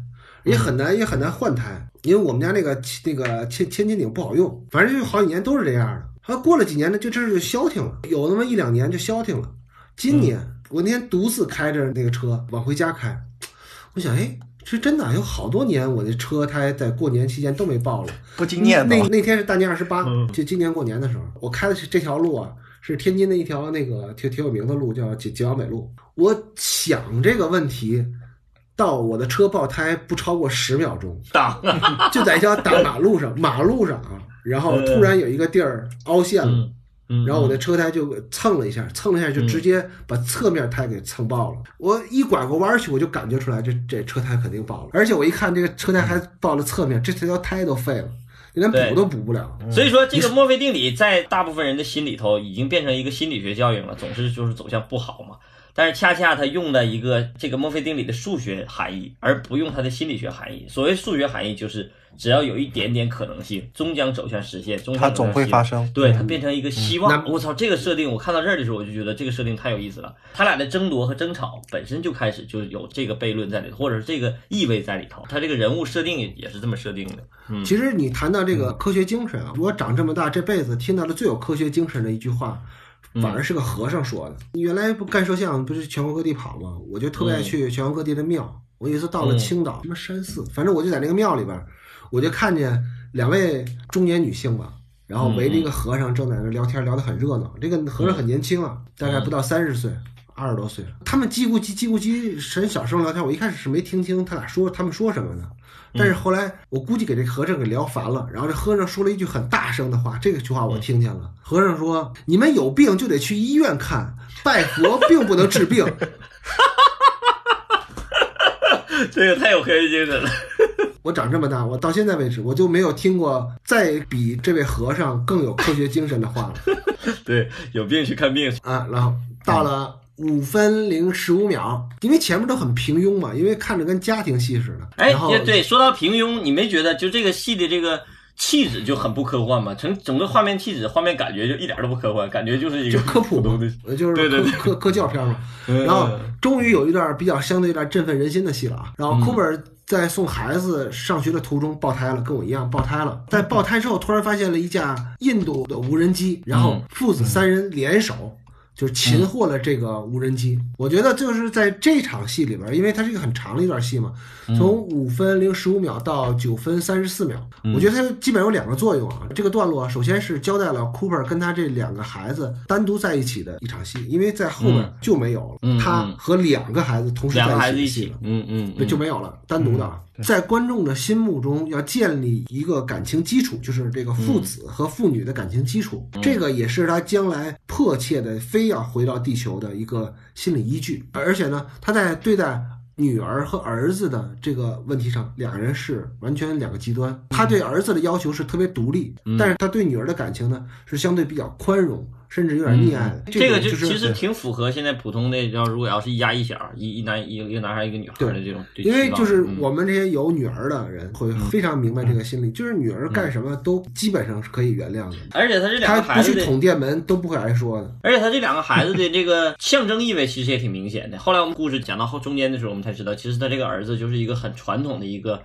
A: 也很难也很难换胎，因为我们家那个那个千千斤顶不好用，反正就好几年都是这样的。后过了几年呢，就这事就消停了，有那么一两年就消停了。今年我那天独自开着那个车往回家开，我想，哎。是真的，有好多年我的车胎在过年期间都没爆了，
C: 不经验
A: 那那天是大年二十八
B: 嗯，
A: 就今年过年的时候，我开的是这条路啊，是天津的一条那个挺挺有名的路，叫九九阳北路。我想这个问题，到我的车爆胎不超过十秒钟，
B: 当
A: 就在一条大马路上，马路上啊，然后突然有一个地儿凹陷了。然后我的车胎就蹭了一下，蹭了一下就直接把侧面胎给蹭爆了。我一拐过弯去，我就感觉出来这这车胎肯定爆了。而且我一看这个车胎还爆了侧面，这条胎都废了，连补都补不了。
B: 所以说，这个墨菲定理在大部分人的心里头已经变成一个心理学效应了，总是就是走向不好嘛。但是恰恰他用了一个这个墨菲定理的数学含义，而不用它的心理学含义。所谓数学含义，就是只要有一点点可能性，终将走向实现，终将
C: 它总会发生。
B: 对，它变成一个希望。
A: 那
B: 我操，这个设定我看到这儿的时候，我就觉得这个设定太有意思了。他俩的争夺和争吵本身就开始就有这个悖论在里头，或者是这个意味在里头。他这个人物设定也也是这么设定的。嗯，
A: 其实你谈到这个科学精神啊，我长这么大这辈子听到的最有科学精神的一句话，反而是个和尚说的。你原来不干摄像，不是全国各地跑吗？我就特别爱去全国各地的庙。我有一次到了青岛什么山寺，反正我就在那个庙里边，我就看见两位中年女性吧，然后围着一个和尚正在那聊天，聊得很热闹。这个和尚很年轻啊，大概不到三十岁。二十多岁了。他们叽咕叽叽咕叽很小声聊天，我一开始是没听清他俩说他们说什么的。但是后来我估计给这和尚给聊烦了，然后这和尚说了一句很大声的话，这个句话我听见了。和尚说：“你们有病就得去医院看，拜佛并不能治病。”
B: 这个太有科学精神了。
A: 我长这么大，我到现在为止，我就没有听过再比这位和尚更有科学精神的话了。
B: 对，有病去看病
A: 啊。然后到了五分零十五秒，因为前面都很平庸嘛，因为看着跟家庭戏似的。
B: 哎，
A: 后
B: 对，说到平庸，你没觉得就这个戏的这个气质就很不科幻吗？整整个画面气质、画面感觉就一点都不科幻，感觉就是一个
A: 科普
B: 的，
A: 就是
B: 对对
A: 科科教片嘛。然后终于有一段比较相对有点振奋人心的戏了啊。然后库本。在送孩子上学的途中爆胎了，跟我一样爆胎了。在爆胎之后，突然发现了一架印度的无人机，然后父子三人联手。就擒获了这个无人机，我觉得就是在这场戏里边，因为它是一个很长的一段戏嘛，从五分零十五秒到九分三十四秒，我觉得它基本有两个作用啊。这个段落首先是交代了 Cooper 跟他这两个孩子单独在一起的一场戏，因为在后面就没有了，他和两个孩子同时在
B: 一
A: 起的戏了，
B: 嗯嗯，
A: 就没有了，单独的。在观众的心目中要建立一个感情基础，就是这个父子和父女的感情基础，这个也是他将来迫切的非要回到地球的一个心理依据。而且呢，他在对待女儿和儿子的这个问题上，两人是完全两个极端。他对儿子的要求是特别独立，但是他对女儿的感情呢是相对比较宽容。甚至有点溺爱的，
B: 这个
A: 就
B: 其实挺符合现在普通的，要如果要是一家一小，一一男一一个男孩一个女孩的这种。
A: 因为就是我们这些有女儿的人会非常明白这个心理，就是女儿干什么都基本上是可以原谅的。
B: 而且他这两个孩子
A: 不去捅电门都不会挨说的。
B: 而且他这两个孩子的这个象征意味其实也挺明显的。后来我们故事讲到后中间的时候，我们才知道，其实他这个儿子就是一个很传统的一个。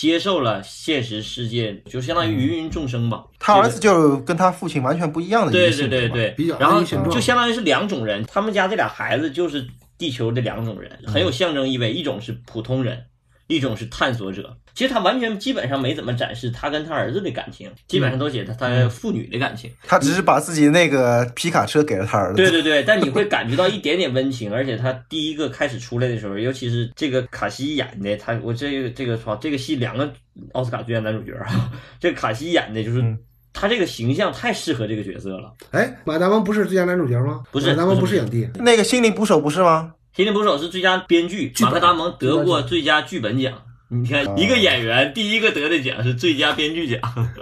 B: 接受了现实世界，就相当于芸芸众生吧。
C: 他儿子就跟他父亲完全不一样的
B: 对对对对，
A: 比较
B: 然后就相当于是两种人。他们家这俩孩子就是地球的两种人，很有象征意味。一种是普通人。一种是探索者，其实他完全基本上没怎么展示他跟他儿子的感情，基本上都写他他父女的感情。
C: 他只是把自己那个皮卡车给了他儿子。
B: 对对对，但你会感觉到一点点温情，而且他第一个开始出来的时候，尤其是这个卡西演的，他我这个这个说这个戏两个奥斯卡最佳男主角啊，这卡西演的就是他这个形象太适合这个角色了。
A: 哎，马达蒙不是最佳男主角吗？
B: 不是，
A: 马达蒙不是影帝，
C: 那个心灵捕手不是吗？
B: 心灵捕手是最佳编剧，马克达蒙得过最佳剧本奖。你看，一个演员第一个得的奖是最佳编剧奖，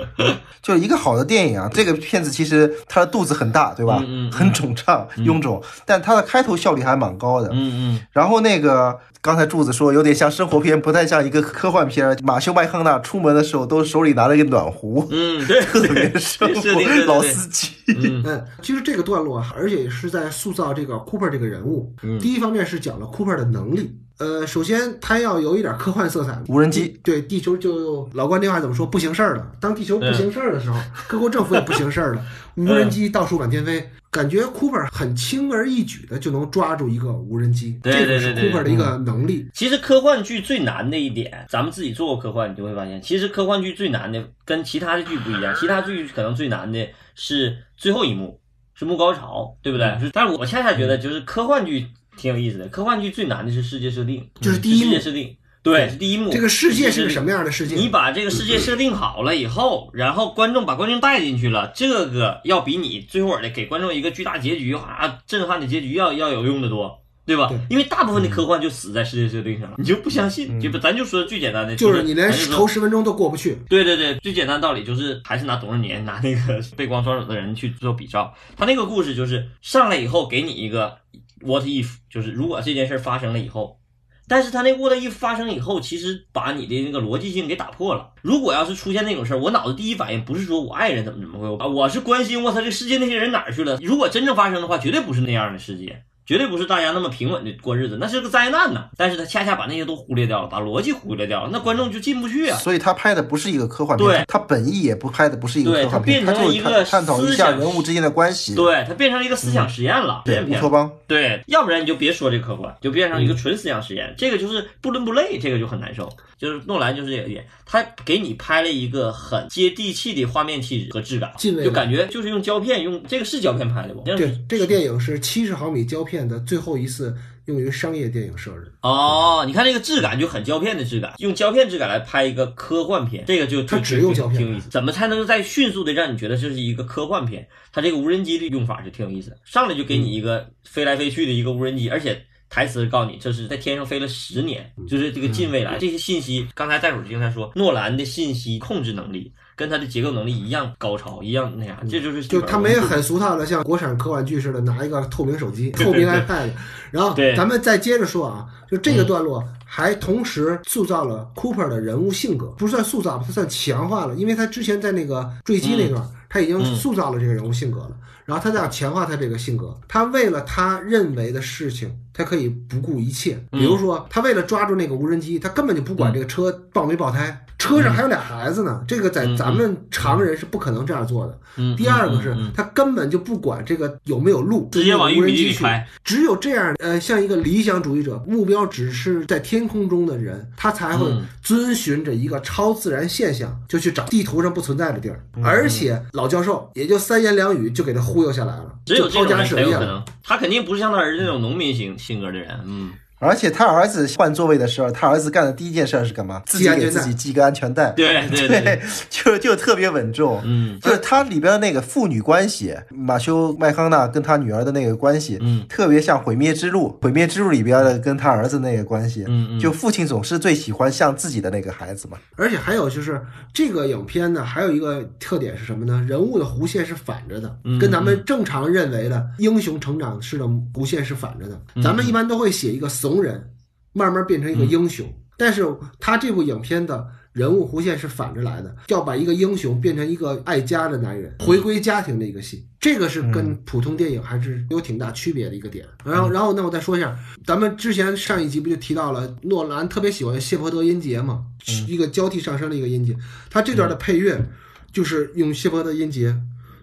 C: 就一个好的电影啊。这个片子其实它的肚子很大，对吧？
B: 嗯
C: 嗯，很肿胀、臃肿，但它的开头效率还蛮高的。
B: 嗯嗯。
C: 然后那个刚才柱子说有点像生活片，不太像一个科幻片。马修麦康纳出门的时候都手里拿了一个暖壶，
B: 嗯，对，
C: 特别生活老司机。
A: 嗯，其实这个段落，而且是在塑造这个 Cooper 这个人物。第一方面是讲了 Cooper 的能力。呃，首先它要有一点科幻色彩。
C: 无人机
A: 对地球就老关那话怎么说？不行事儿了。当地球不行事儿的时候，各国政府也不行事儿了。无人机到处满天飞，感觉 Cooper 很轻而易举的就能抓住一个无人机。
B: 这
A: 个是 Cooper 的一个能力。
B: 其实科幻剧最难的一点，咱们自己做过科幻，你就会发现，其实科幻剧最难的跟其他的剧不一样。其他剧可能最难的是最后一幕，是幕高潮，对不对？但是我恰恰觉得，就是科幻剧。挺有意思的，科幻剧最难的是世界设定，
A: 就是第一
B: 世界设定，对，是第一幕。
A: 这个世界是个什么样的世界？
B: 你把这个世界设定好了以后，然后观众把观众带进去了，这个要比你最后的给观众一个巨大结局啊，震撼的结局要要有用的多，对吧？因为大部分的科幻就死在世界设定上了，你就不相信，就不，咱就说最简单的，
A: 就是你连头十分钟都过不去。
B: 对对对，最简单的道理就是还是拿董润年拿那个 背光双手的人去做比照，他那个故事就是上来以后给你一个。What if 就是如果这件事发生了以后，但是他那 What if 发生以后，其实把你的那个逻辑性给打破了。如果要是出现那种事儿，我脑子第一反应不是说我爱人怎么怎么会，我是关心我操这世界那些人哪儿去了。如果真正发生的话，绝对不是那样的世界。绝对不是大家那么平稳的过日子，那是个灾难呢。但是他恰恰把那些都忽略掉了，把逻辑忽略掉了，那观众就进不去啊。
C: 所以他拍的不是一个科幻片，
B: 对，
C: 他本意也不拍的不是一个科幻
B: 片，他变成一个
C: 探讨一下人物之间的关系。
B: 对他变成了一个思想实验了，
C: 对乌托邦。
B: 对，要不然你就别说这科幻，就变成一个纯思想实验，这个就是不伦不类，这个就很难受。就是诺兰就是这个点，他给你拍了一个很接地气的画面气质和质感，就感觉就是用胶片，用这个是胶片拍的不？
A: 对，这个电影是七十毫米胶片。片的最后一次用于商业电影摄制。
B: 哦，你看这个质感就很胶片的质感，用胶片质感来拍一个科幻片，这个就
A: 它只用胶片
B: 挺有意思。怎么才能再迅速的让你觉得这是一个科幻片？它这个无人机的用法是挺有意思的，上来就给你一个飞来飞去的一个无人机，而且。台词告诉你，这是在天上飞了十年，就是这个近未来这些信息。刚才袋鼠经常说，诺兰的信息控制能力跟他的结构能力一样高超，一样那啥，这就是
A: 就他没有很俗套的像国产科幻剧似的拿一个透明手机、透明 iPad。然后咱们再接着说啊，就这个段落还同时塑造了 Cooper 的人物性格，不算塑造，他算强化了，因为他之前在那个坠机那段，他已经塑造了这个人物性格了。然后他再要强化他这个性格，他为了他认为的事情，他可以不顾一切。比如说，他为了抓住那个无人机，他根本就不管这个车爆没爆胎。车上还有俩孩子呢，这个在咱们常人是不可能这样做的。第二个是他根本就不管这个有没有路，
B: 直接往
A: 无人机
B: 去。
A: 只有这样，呃，像一个理想主义者，目标只是在天空中的人，他才会遵循着一个超自然现象，就去找地图上不存在的地儿。而且老教授也就三言两语就给他忽悠下来了，
B: 只有这
A: 种人
B: 才有可能。他肯定不是像他儿子那种农民型性格的人，嗯。
C: 而且他儿子换座位的时候，他儿子干的第一件事是干嘛？自己给自己系个安全带。
B: 对对对，
C: 就就特别稳重。嗯，就是他里边的那个父女关系，马修麦康纳跟他女儿的那个关系，嗯，特别像《毁灭之路》。《毁灭之路》里边的跟他儿子那个关系，嗯嗯，就父亲总是最喜欢像自己的那个孩子嘛。
A: 而且还有就是这个影片呢，还有一个特点是什么呢？人物的弧线是反着的，跟咱们正常认为的英雄成长式的弧线是反着的。咱们一般都会写一个。怂人慢慢变成一个英雄，但是他这部影片的人物弧线是反着来的，要把一个英雄变成一个爱家的男人，回归家庭的一个戏，这个是跟普通电影还是有挺大区别的一个点。然后，然后那我再说一下，咱们之前上一集不就提到了诺兰特别喜欢谢泼德音节嘛，一个交替上升的一个音节，他这段的配乐就是用谢泼德音节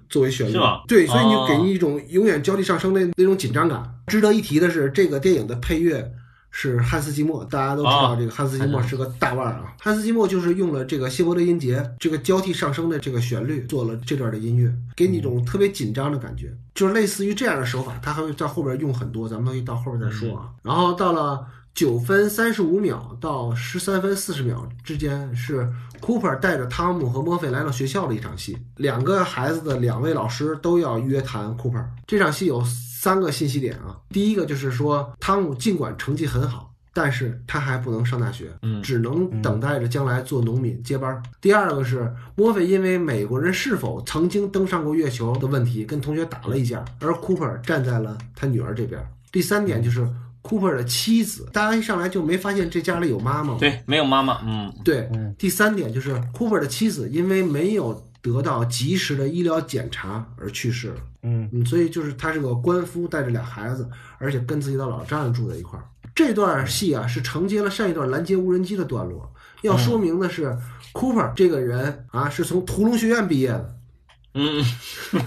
A: 作为旋律，对，所以你给你一种永远交替上升的那种紧张感。值得一提的是，这个电影的配乐。是汉斯季默，大家都知道这个汉斯季默是个大腕儿啊。汉斯季默就是用了这个谢伯德音节这个交替上升的这个旋律做了这段的音乐，给你一种特别紧张的感觉，就是类似于这样的手法，他还会在后边用很多，咱们可以到后边再说啊。然后到了九分三十五秒到十三分四十秒之间，是 Cooper 带着汤姆和墨菲来到学校的一场戏，两个孩子的两位老师都要约谈 Cooper。这场戏有。三个信息点啊，第一个就是说，汤姆尽管成绩很好，但是他还不能上大学，嗯，只能等待着将来做农民接班。第二个是墨菲因为美国人是否曾经登上过月球的问题跟同学打了一架，而 Cooper 站在了他女儿这边。第三点就是 Cooper 的妻子，大家一上来就没发现这家里有妈妈吗，
B: 对，没有妈妈，嗯，
A: 对，第三点就是 Cooper 的妻子因为没有。得到及时的医疗检查而去世了。嗯嗯，所以就是他是个官夫，带着俩孩子，而且跟自己的老丈人住在一块儿。这段戏啊，是承接了上一段拦截无人机的段落。要说明的是，Cooper 这个人啊，是从屠龙学院毕业的。
B: 嗯，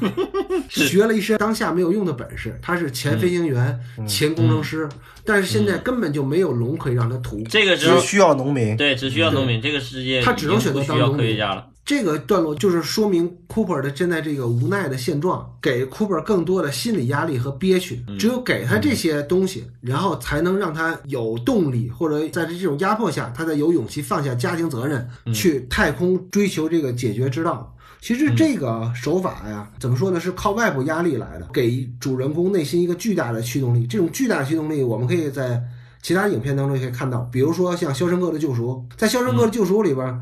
A: 学了一身当下没有用的本事。他是前飞行员、前工程师，但是现在根本就没有龙可以让他屠。
B: 这个
C: 只需要农民，
B: 对，只需要农民。这个世界
A: 他只能选择当农
B: 民了。
A: 这个段落就是说明 Cooper 的现在这个无奈的现状，给 Cooper 更多的心理压力和憋屈。只有给他这些东西，然后才能让他有动力，或者在这种压迫下，他才有勇气放下家庭责任，去太空追求这个解决之道。其实这个手法呀，怎么说呢？是靠外部压力来的，给主人公内心一个巨大的驱动力。这种巨大的驱动力，我们可以在其他影片当中也可以看到，比如说像《肖申克的救赎》。在《肖申克的救赎》里边。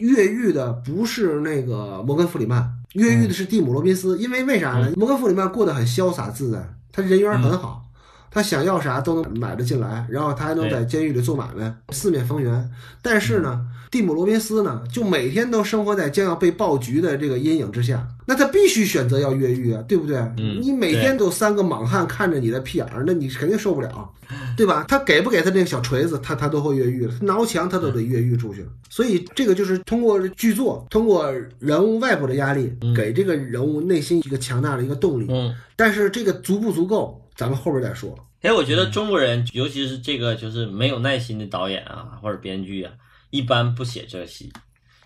A: 越狱的不是那个摩根·弗里曼，越狱的是蒂姆·罗宾斯。因为为啥呢？摩根·弗里曼过得很潇洒自在，他人缘很好，他想要啥都能买得进来，然后他还能在监狱里做买卖，四面逢源。但是呢，蒂姆·罗宾斯呢，就每天都生活在将要被爆菊的这个阴影之下。那他必须选择要越狱啊，对不对？你每天都三个莽汉看着你的屁眼儿，那你肯定受不了，对吧？他给不给他那个小锤子，他他都会越狱了。挠墙他都得越狱出去。所以这个就是通过剧作，通过人物外部的压力，给这个人物内心一个强大的一个动力。嗯。但是这个足不足够，咱们后边再说。
B: 哎，我觉得中国人，尤其是这个就是没有耐心的导演啊，或者编剧啊，一般不写这戏。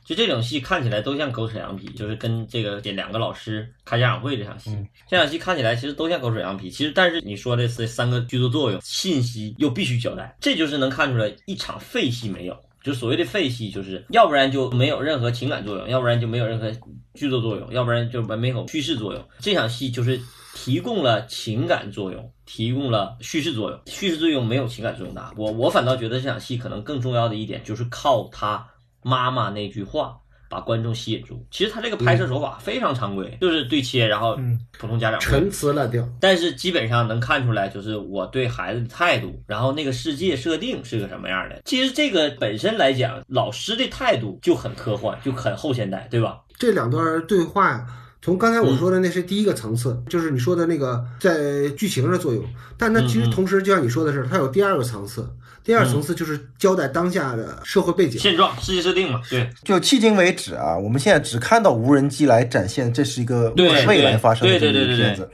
B: 就这种戏看起来都像狗扯羊皮，就是跟这个这两个老师开家长会这场戏，这场戏看起来其实都像狗扯羊皮。其实，但是你说的是三个剧作作用，信息又必须交代，这就是能看出来一场废戏没有。就所谓的废戏，就是要不然就没有任何情感作用，要不然就没有任何剧作作用，要不然就没有叙事作用。这场戏就是提供了情感作用，提供了叙事作用。叙事作用没有情感作用大。我我反倒觉得这场戏可能更重要的一点就是靠他妈妈那句话。把观众吸引住。其实他这个拍摄手法非常常规，就是对切，然后普通家长
A: 陈词滥调。
B: 但是基本上能看出来，就是我对孩子的态度，然后那个世界设定是个什么样的。其实这个本身来讲，老师的态度就很科幻，就很后现代，对吧？
A: 这两段对话呀，从刚才我说的那是第一个层次，就是你说的那个在剧情的作用。但它其实同时就像你说的是，它有第二个层次。第二层次就是交代当下的社会背景、
B: 现状、世界设定嘛。对，
C: 就迄今为止啊，我们现在只看到无人机来展现这是一个未来发生的这么一个片子，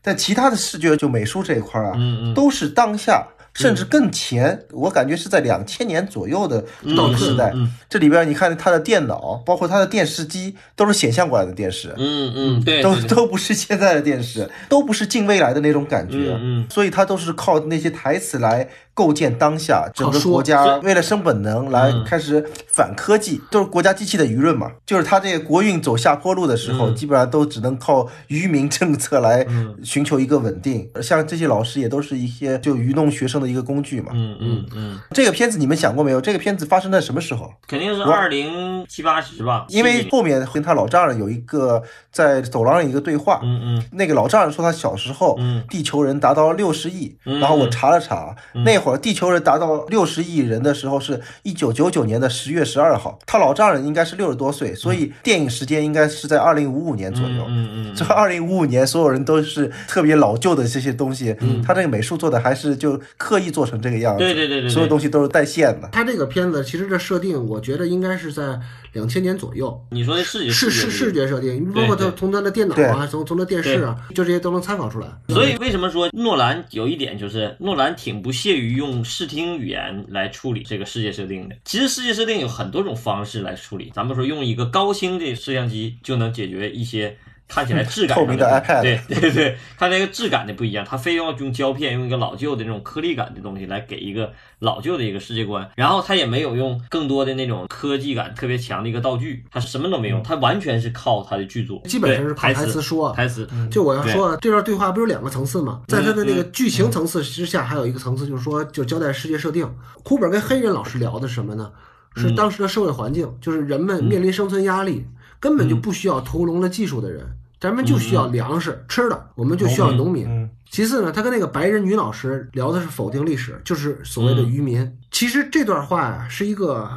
C: 但其他的视觉就美术这一块啊，都是当下。甚至更前，我感觉是在两千年左右的这个时代。这里边你看，它的电脑，包括它的电视机，都是显像过来的电视。
B: 嗯嗯，对，
C: 都 都不是现在的电视，都不是近未来的那种感觉。
B: 嗯，
C: 所以它都是靠那些台词来构建当下整个国家为了生本能来开始反科技，都是国家机器的舆论嘛。就是他这个国运走下坡路的时候，基本上都只能靠愚民政策来寻求一个稳定。像这些老师也都是一些就愚弄学生。的一个工具嘛，
B: 嗯嗯嗯，
C: 这个片子你们想过没有？这个片子发生在什么时候？
B: 肯定是二零七八十吧。
C: 因为后面跟他老丈人有一个在走廊上一个对话，
B: 嗯嗯，
C: 那个老丈人说他小时候，
B: 嗯，
C: 地球人达到六十亿，然后我查了查，那会儿地球人达到六十亿人的时候是一九九九年的十月十二号，他老丈人应该是六十多岁，所以电影时间应该是在二零五五年左右，
B: 嗯嗯，
C: 这二零五五年所有人都是特别老旧的这些东西，
B: 嗯，
C: 他这个美术做的还是就。刻意做成这个样子，
B: 对对对对，
C: 所有东西都是带线的。
A: 他这个片子其实这设定，我觉得应该是在两千年左右。
B: 你说的视觉
A: 视视视觉设定，包括他从他的电脑啊，从从他电视啊，就这些都能参考出来。
B: 所以为什么说诺兰有一点就是诺兰挺不屑于用视听语言来处理这个世界设定的？其实世界设定有很多种方式来处理，咱们说用一个高清的摄像机就能解决一些。看起来质感
C: 透明的 iPad，
B: 对对对，它那个质感的不一样，它非要用胶片，用一个老旧的那种颗粒感的东西来给一个老旧的一个世界观，然后它也没有用更多的那种科技感特别强的一个道具，它什么都没用，它完全是靠它的剧作，
A: 基本上是
B: 台
A: 词说，
B: 台词。
A: 就我要说这段对话不是两个层次吗？在它的那个剧情层次之下，还有一个层次就是说，就交代世界设定。库本跟黑人老师聊的是什么呢？是当时的社会环境，就是人们面临生存压力，根本就不需要屠龙的技术的人。咱们就需要粮食吃的，我们就需要农民。其次呢，他跟那个白人女老师聊的是否定历史，就是所谓的渔民。其实这段话呀，是一个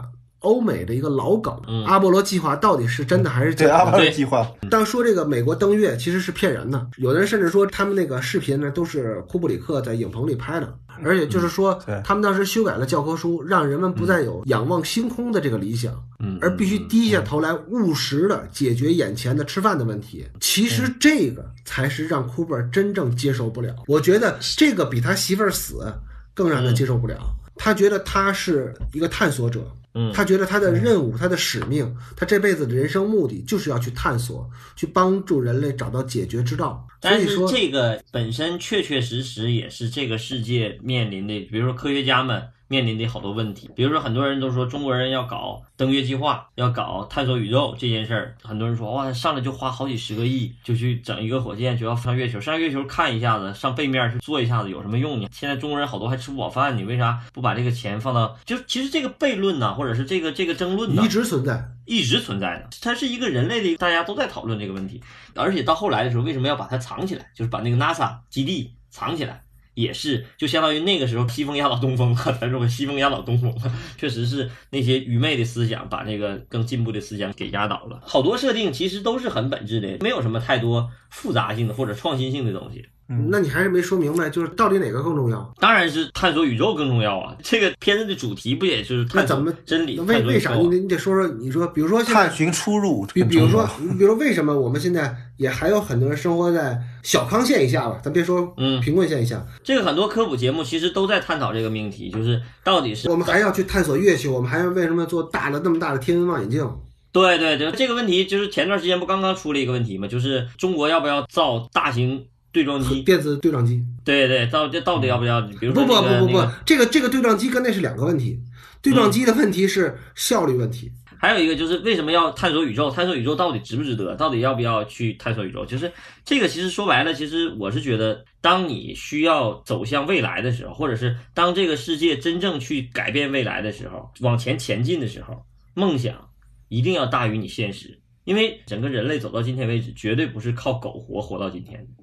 A: 欧美的一个老梗。阿波罗计划到底是真的还是假？
C: 的？阿波罗计划。
A: 当说这个美国登月其实是骗人的，有的人甚至说他们那个视频呢都是库布里克在影棚里拍的。而且就是说，他们当时修改了教科书，让人们不再有仰望星空的这个理想，而必须低下头来务实的解决眼前的吃饭的问题。其实这个才是让库珀真正接受不了。我觉得这个比他媳妇儿死更让他接受不了。他觉得他是一个探索者。
B: 嗯，
A: 他觉得他的任务、他的使命、他这辈子的人生目的，就是要去探索，去帮助人类找到解决之道。
B: 但是这个本身确确实实也是这个世界面临的，比如说科学家们。面临的好多问题，比如说很多人都说中国人要搞登月计划，要搞探索宇宙这件事儿，很多人说哇，上来就花好几十个亿就去整一个火箭，就要上月球，上月球看一下子，上背面去做一下子有什么用呢？现在中国人好多还吃不饱饭，你为啥不把这个钱放到？就其实这个悖论呢，或者是这个这个争论呢，
A: 一直存在，
B: 一直存在的，它是一个人类的，大家都在讨论这个问题，而且到后来的时候，为什么要把它藏起来？就是把那个 NASA 基地藏起来。也是，就相当于那个时候西风压倒东风了，咱说西风压倒东风，确实是那些愚昧的思想把那个更进步的思想给压倒了。好多设定其实都是很本质的，没有什么太多复杂性的或者创新性的东西。
A: 嗯，那你还是没说明白，就是到底哪个更重要？
B: 当然是探索宇宙更重要啊！这个片子的主题不也就是探
A: 索
B: 真理？
A: 为为啥？你得你得说说，你说，比如说
C: 探寻出入，
A: 比比如说，你比如说为什么我们现在也还有很多人生活在小康线以下吧？咱别说
B: 嗯
A: 贫困线以下，
B: 这个很多科普节目其实都在探讨这个命题，就是到底是
A: 我们还要去探索月球，我们还要为什么做大的那么大的天文望远镜？
B: 对对对，这个问题就是前段时间不刚刚出了一个问题吗？就是中国要不要造大型对撞机？
A: 电子对撞机？
B: 对对，到这到底要不要？比如说
A: 不不不不不，这个这个对撞机跟那是两个问题。对撞机的问题是效率问题。
B: 还有一个就是为什么要探索宇宙？探索宇宙到底值不值得？到底要不要去探索宇宙？就是这个，其实说白了，其实我是觉得，当你需要走向未来的时候，或者是当这个世界真正去改变未来的时候，往前前进的时候，梦想一定要大于你现实，因为整个人类走到今天为止，绝对不是靠苟活活到今天的。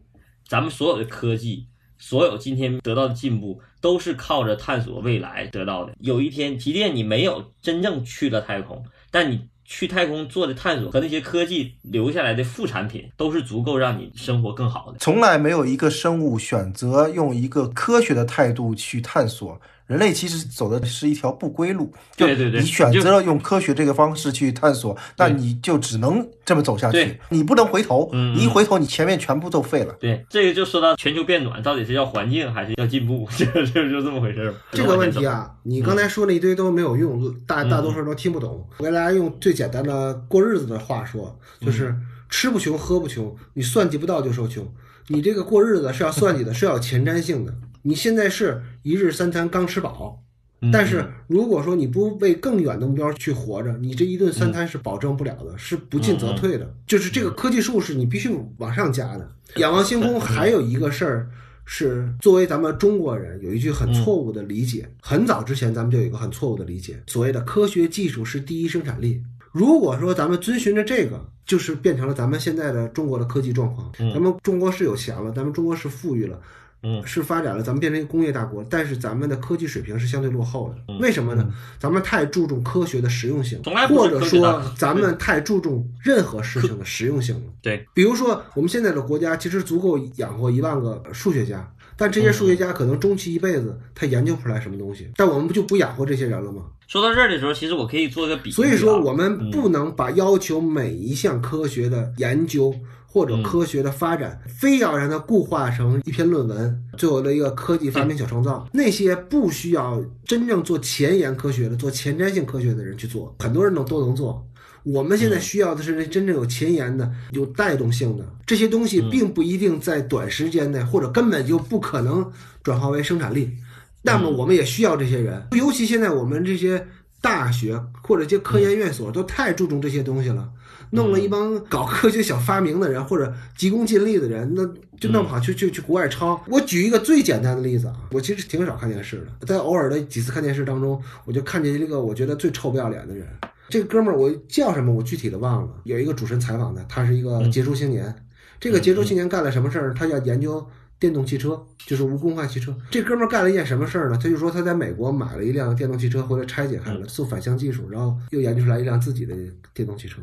B: 咱们所有的科技，所有今天得到的进步，都是靠着探索未来得到的。有一天，即便你没有真正去了太空，但你去太空做的探索和那些科技留下来的副产品，都是足够让你生活更好的。
C: 从来没有一个生物选择用一个科学的态度去探索。人类其实走的是一条不归路，就
B: 对对对
C: 你选择了用科学这个方式去探索，那你就只能这么走下去，你不能回头，
B: 嗯
C: 你一回头，你前面全部都废了。
B: 对，这个就说到全球变暖到底是要环境还是要进步，就就就这么回事儿。
A: 这个问题啊，你刚才说了一堆都没有用，大大多数人都听不懂。我给大家用最简单的过日子的话说，就是吃不穷，喝不穷，你算计不到就受穷。你这个过日子是要算计的，是要有前瞻性的。你现在是一日三餐刚吃饱，
B: 嗯
A: 但是如果说你不为更远的目标去活着，你这一顿三餐是保证不了的，是不进则退的。就是这个科技树是你必须往上加的。仰望星空还有一个事儿是，作为咱们中国人有一句很错误的理解，很早之前咱们就有一个很错误的理解，所谓的科学技术是第一生产力。如果说咱们遵循着这个，就是变成了咱们现在的中国的科技状况。咱们中国是有钱了，咱们中国是富裕了，
B: 嗯
A: 是发展了，咱们变成一个工业大国，但是咱们的科技水平是相对落后的。为什么呢？咱们太注重科学的实用性或者说咱们太注重任何事情的实用性了。
B: 对，
A: 比如说，我们现在的国家其实足够养活一万个数学家，但这些数学家可能终其一辈子，他研究不出来什么东西。但我们不就不养活这些人了吗？
B: 说到这儿的时候，其实我可以做个比喻啊。
A: 所以说，我们不能把要求每一项科学的研究或者科学的发展，非要让它固化成一篇论文，最后的一个科技发明小创造。那些不需要真正做前沿科学的、做前瞻性科学的人去做，很多人都都能做。我们现在需要的是那真正有前沿的、有带动性的这些东西，并不一定在短时间内，或者根本就不可能转化为生产力。那么我们也需要这些人，尤其现在我们这些大学或者一些科研院所都太注重这些东西了，弄了一帮搞科学小发明的人或者急功近利的人，那就弄不好去去去国外抄。我举一个最简单的例子啊，我其实挺少看电视的，在偶尔的几次看电视当中，我就看见一个我觉得最臭不要脸的人。这个哥们儿我叫什么我具体的忘了，有一个主持人采访他，他是一个杰出青年。这个杰出青年干了什么事儿？他要研究电动汽车，就是无公害汽车。这哥们儿干了一件什么事儿呢？他就说他在美国买了一辆电动汽车回来拆解开了，做反向技术，然后又研究出来一辆自己的电动汽车。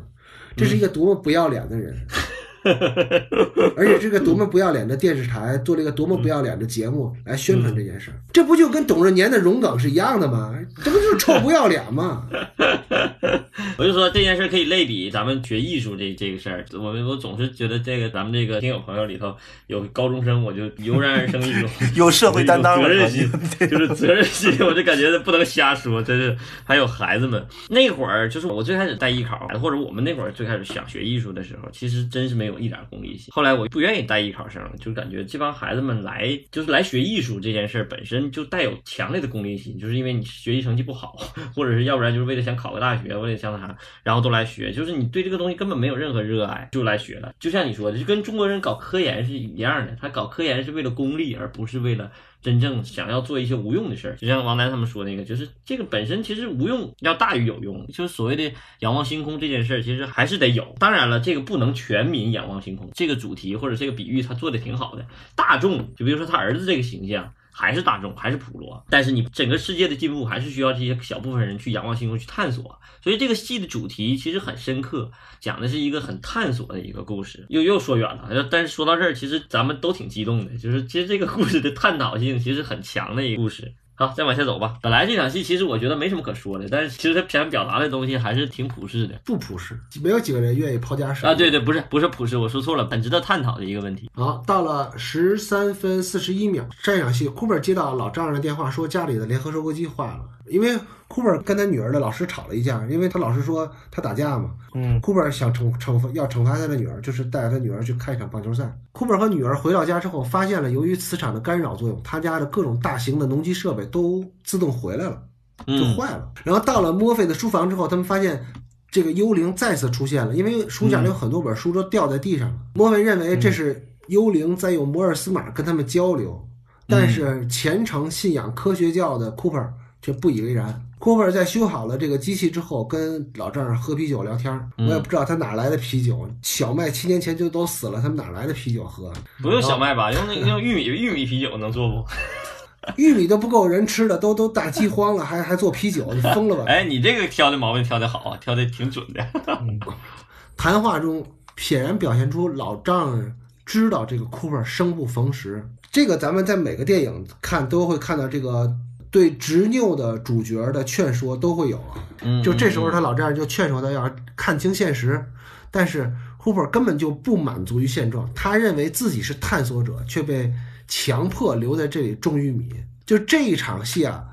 A: 这是一个多么不要脸的人！而且这个多么不要脸的电视台做了一个多么不要脸的节目来宣传这件事儿，这不就跟董润年的荣梗是一样的吗？这不就是臭不要脸吗？
B: 我就说这件事可以类比咱们学艺术这这个事儿。我们我总是觉得这个咱们这个听友朋友里头有高中生，我就油然而生一种
C: 有社会担当了
B: 责任心，就是责任心，我就感觉不能瞎说，真是。还有孩子们那会儿，就是我最开始带艺考，或者我们那会儿最开始想学艺术的时候，其实真是没有一点功利心。后来我不愿意带艺考生，就感觉这帮孩子们来就是来学艺术这件事儿本身就带有强烈的功利心，就是因为你学习成绩不好，或者是要不然就是为了想考个大学，为了想那啥，然后都来学，就是你对这个东西根本没有任何热爱，就来学了。就像你说的，就跟中国人搞科研是一样的，他搞科研是为了功利，而不是为了真正想要做一些无用的事儿。就像王楠他们说那个，就是这个本身其实无用要大于有用，就是所谓的仰望星空这件事儿，其实还是得有。当然了，这个不能全民仰望星空，这个主题或者这个比喻他做的挺好的。大众，就比如说他儿子这个形象。还是大众，还是普罗，但是你整个世界的进步还是需要这些小部分人去仰望星空去探索。所以这个戏的主题其实很深刻，讲的是一个很探索的一个故事。又又说远了，但是说到这儿，其实咱们都挺激动的，就是其实这个故事的探讨性其实很强的一个故事。好，再往下走吧。本来这场戏其实我觉得没什么可说的，但是其实他想表达的东西还是挺普世的。
A: 不普世，没有几个人愿意抛家舍
B: 啊。对对，不是不是普世，我说错了，很值得探讨的一个问题。
A: 好，到了十三分四十一秒，这场戏，库珀接到老丈人的电话，说家里的联合收割机坏了，因为库珀跟他女儿的老师吵了一架，因为他老师说他打架嘛。
C: 嗯，
A: 库珀想惩惩罚要惩罚他的女儿，就是带他女儿去看一场棒球赛。库珀和女儿回到家之后，发现了由于磁场的干扰作用，他家的各种大型的农机设备都自动回来了，就坏了。然后到了墨菲的书房之后，他们发现这个幽灵再次出现了，因为书架里有很多本书都掉在地上了。墨菲认为这是幽灵在用摩尔斯码跟他们交流，但是虔诚信仰科学教的库珀却不以为然。库珀在修好了这个机器之后，跟老丈人喝啤酒聊天我也不知道他哪来的啤酒。小麦七年前就都死了，他们哪来的啤酒喝？
B: 不用小麦吧？用那用玉米玉米啤酒能做不？
A: 玉米都不够人吃的，都都大饥荒了，还还做啤酒？你疯了吧？
B: 哎，你这个挑的毛病挑的好啊，挑的挺准的。
A: 谈话中显然表现出老丈人知道这个库珀生不逢时。这个咱们在每个电影看都会看到这个。对执拗的主角的劝说都会有啊，就这时候他老丈人就劝说他要看清现实，但是 Hooper 根本就不满足于现状，他认为自己是探索者，却被强迫留在这里种玉米。就这一场戏啊，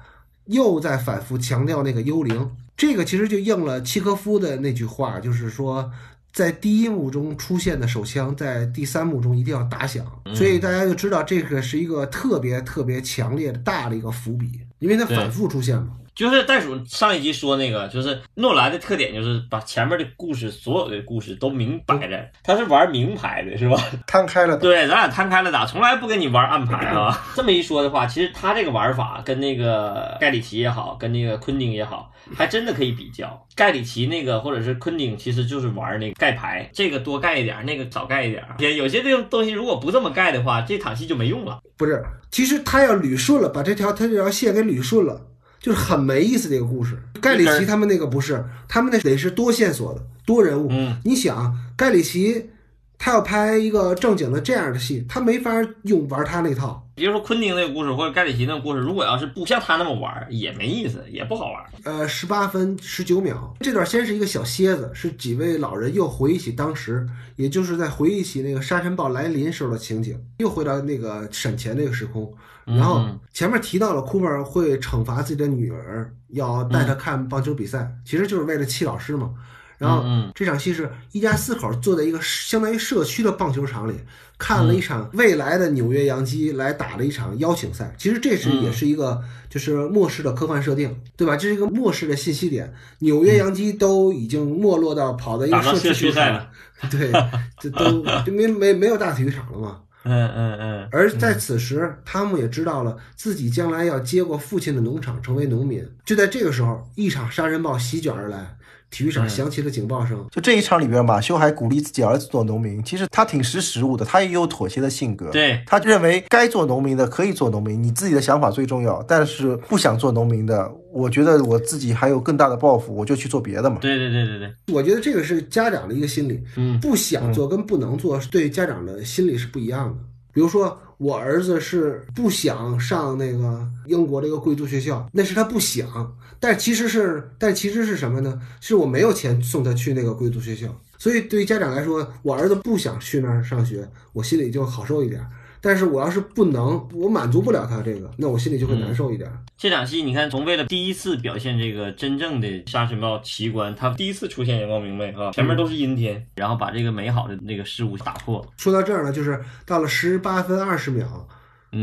A: 又在反复强调那个幽灵，这个其实就应了契科夫的那句话，就是说。在第一幕中出现的手枪，在第三幕中一定要打响，所以大家就知道这个是一个特别特别强烈的大的一个伏笔，因为它反复出现嘛。
B: 就是袋鼠上一集说那个，就是诺兰的特点就是把前面的故事所有的故事都明摆着，他是玩明牌的，是吧？
C: 摊开了，
B: 对，咱俩摊开了打，从来不跟你玩暗牌啊。这么一说的话，其实他这个玩法跟那个盖里奇也好，跟那个昆汀也好，还真的可以比较。盖里奇那个或者是昆汀，其实就是玩那个盖牌，这个多盖一点，那个少盖一点。也有些这种东西如果不这么盖的话，这场戏就没用了。
A: 不是，其实他要捋顺了，把这条他这条线给捋顺了。就是很没意思的一个故事。盖里奇他们那个不是，他们那得是多线索的多人物。
B: 嗯，
A: 你想，盖里奇他要拍一个正经的这样的戏，他没法用玩他那套。
B: 比如说昆汀那个故事或者盖里奇那个故事，如果要是不像他那么玩，也没意思，也不好玩。
A: 呃，十八分十九秒，这段先是一个小歇子，是几位老人又回忆起当时，也就是在回忆起那个沙尘暴来临时候的情景，又回到那个审前那个时空。然后前面提到了库珀会惩罚自己的女儿，要带她看棒球比赛，其实就是为了气老师嘛。然后这场戏是一家四口坐在一个相当于社区的棒球场里，看了一场未来的纽约洋基来打了一场邀请赛。其实这是也是一个就是末世的科幻设定，对吧？这是一个末世的信息点。纽约洋基都已经没落到跑到一个社区
B: 赛了，
A: 对，这都 就没没没有大体育场了嘛。
B: 嗯嗯嗯，
A: 而在此时，汤姆也知道了自己将来要接过父亲的农场，成为农民。就在这个时候，一场杀人暴席卷而来，体育场响起了警报声。
C: 就这一场里边，马修还鼓励自己儿子做农民。其实他挺识时务的，他也有妥协的性格。
B: 对
C: 他认为该做农民的可以做农民，你自己的想法最重要。但是不想做农民的，我觉得我自己还有更大的抱负，我就去做别的嘛。
B: 对对对对对，
A: 我觉得这个是家长的一个心理。
B: 嗯，
A: 不想做跟不能做，对家长的心理是不一样的。比如说，我儿子是不想上那个英国这个贵族学校，那是他不想，但其实是，但其实是什么呢？是我没有钱送他去那个贵族学校，所以对于家长来说，我儿子不想去那儿上学，我心里就好受一点。但是我要是不能，我满足不了他这个，那我心里就会难受一点。
B: 这场戏你看，从为了第一次表现这个真正的沙尘暴奇观，他第一次出现阳光明媚啊，前面都是阴天，然后把这个美好的那个事物打破。
A: 说到这儿呢，就是到了十八分二十秒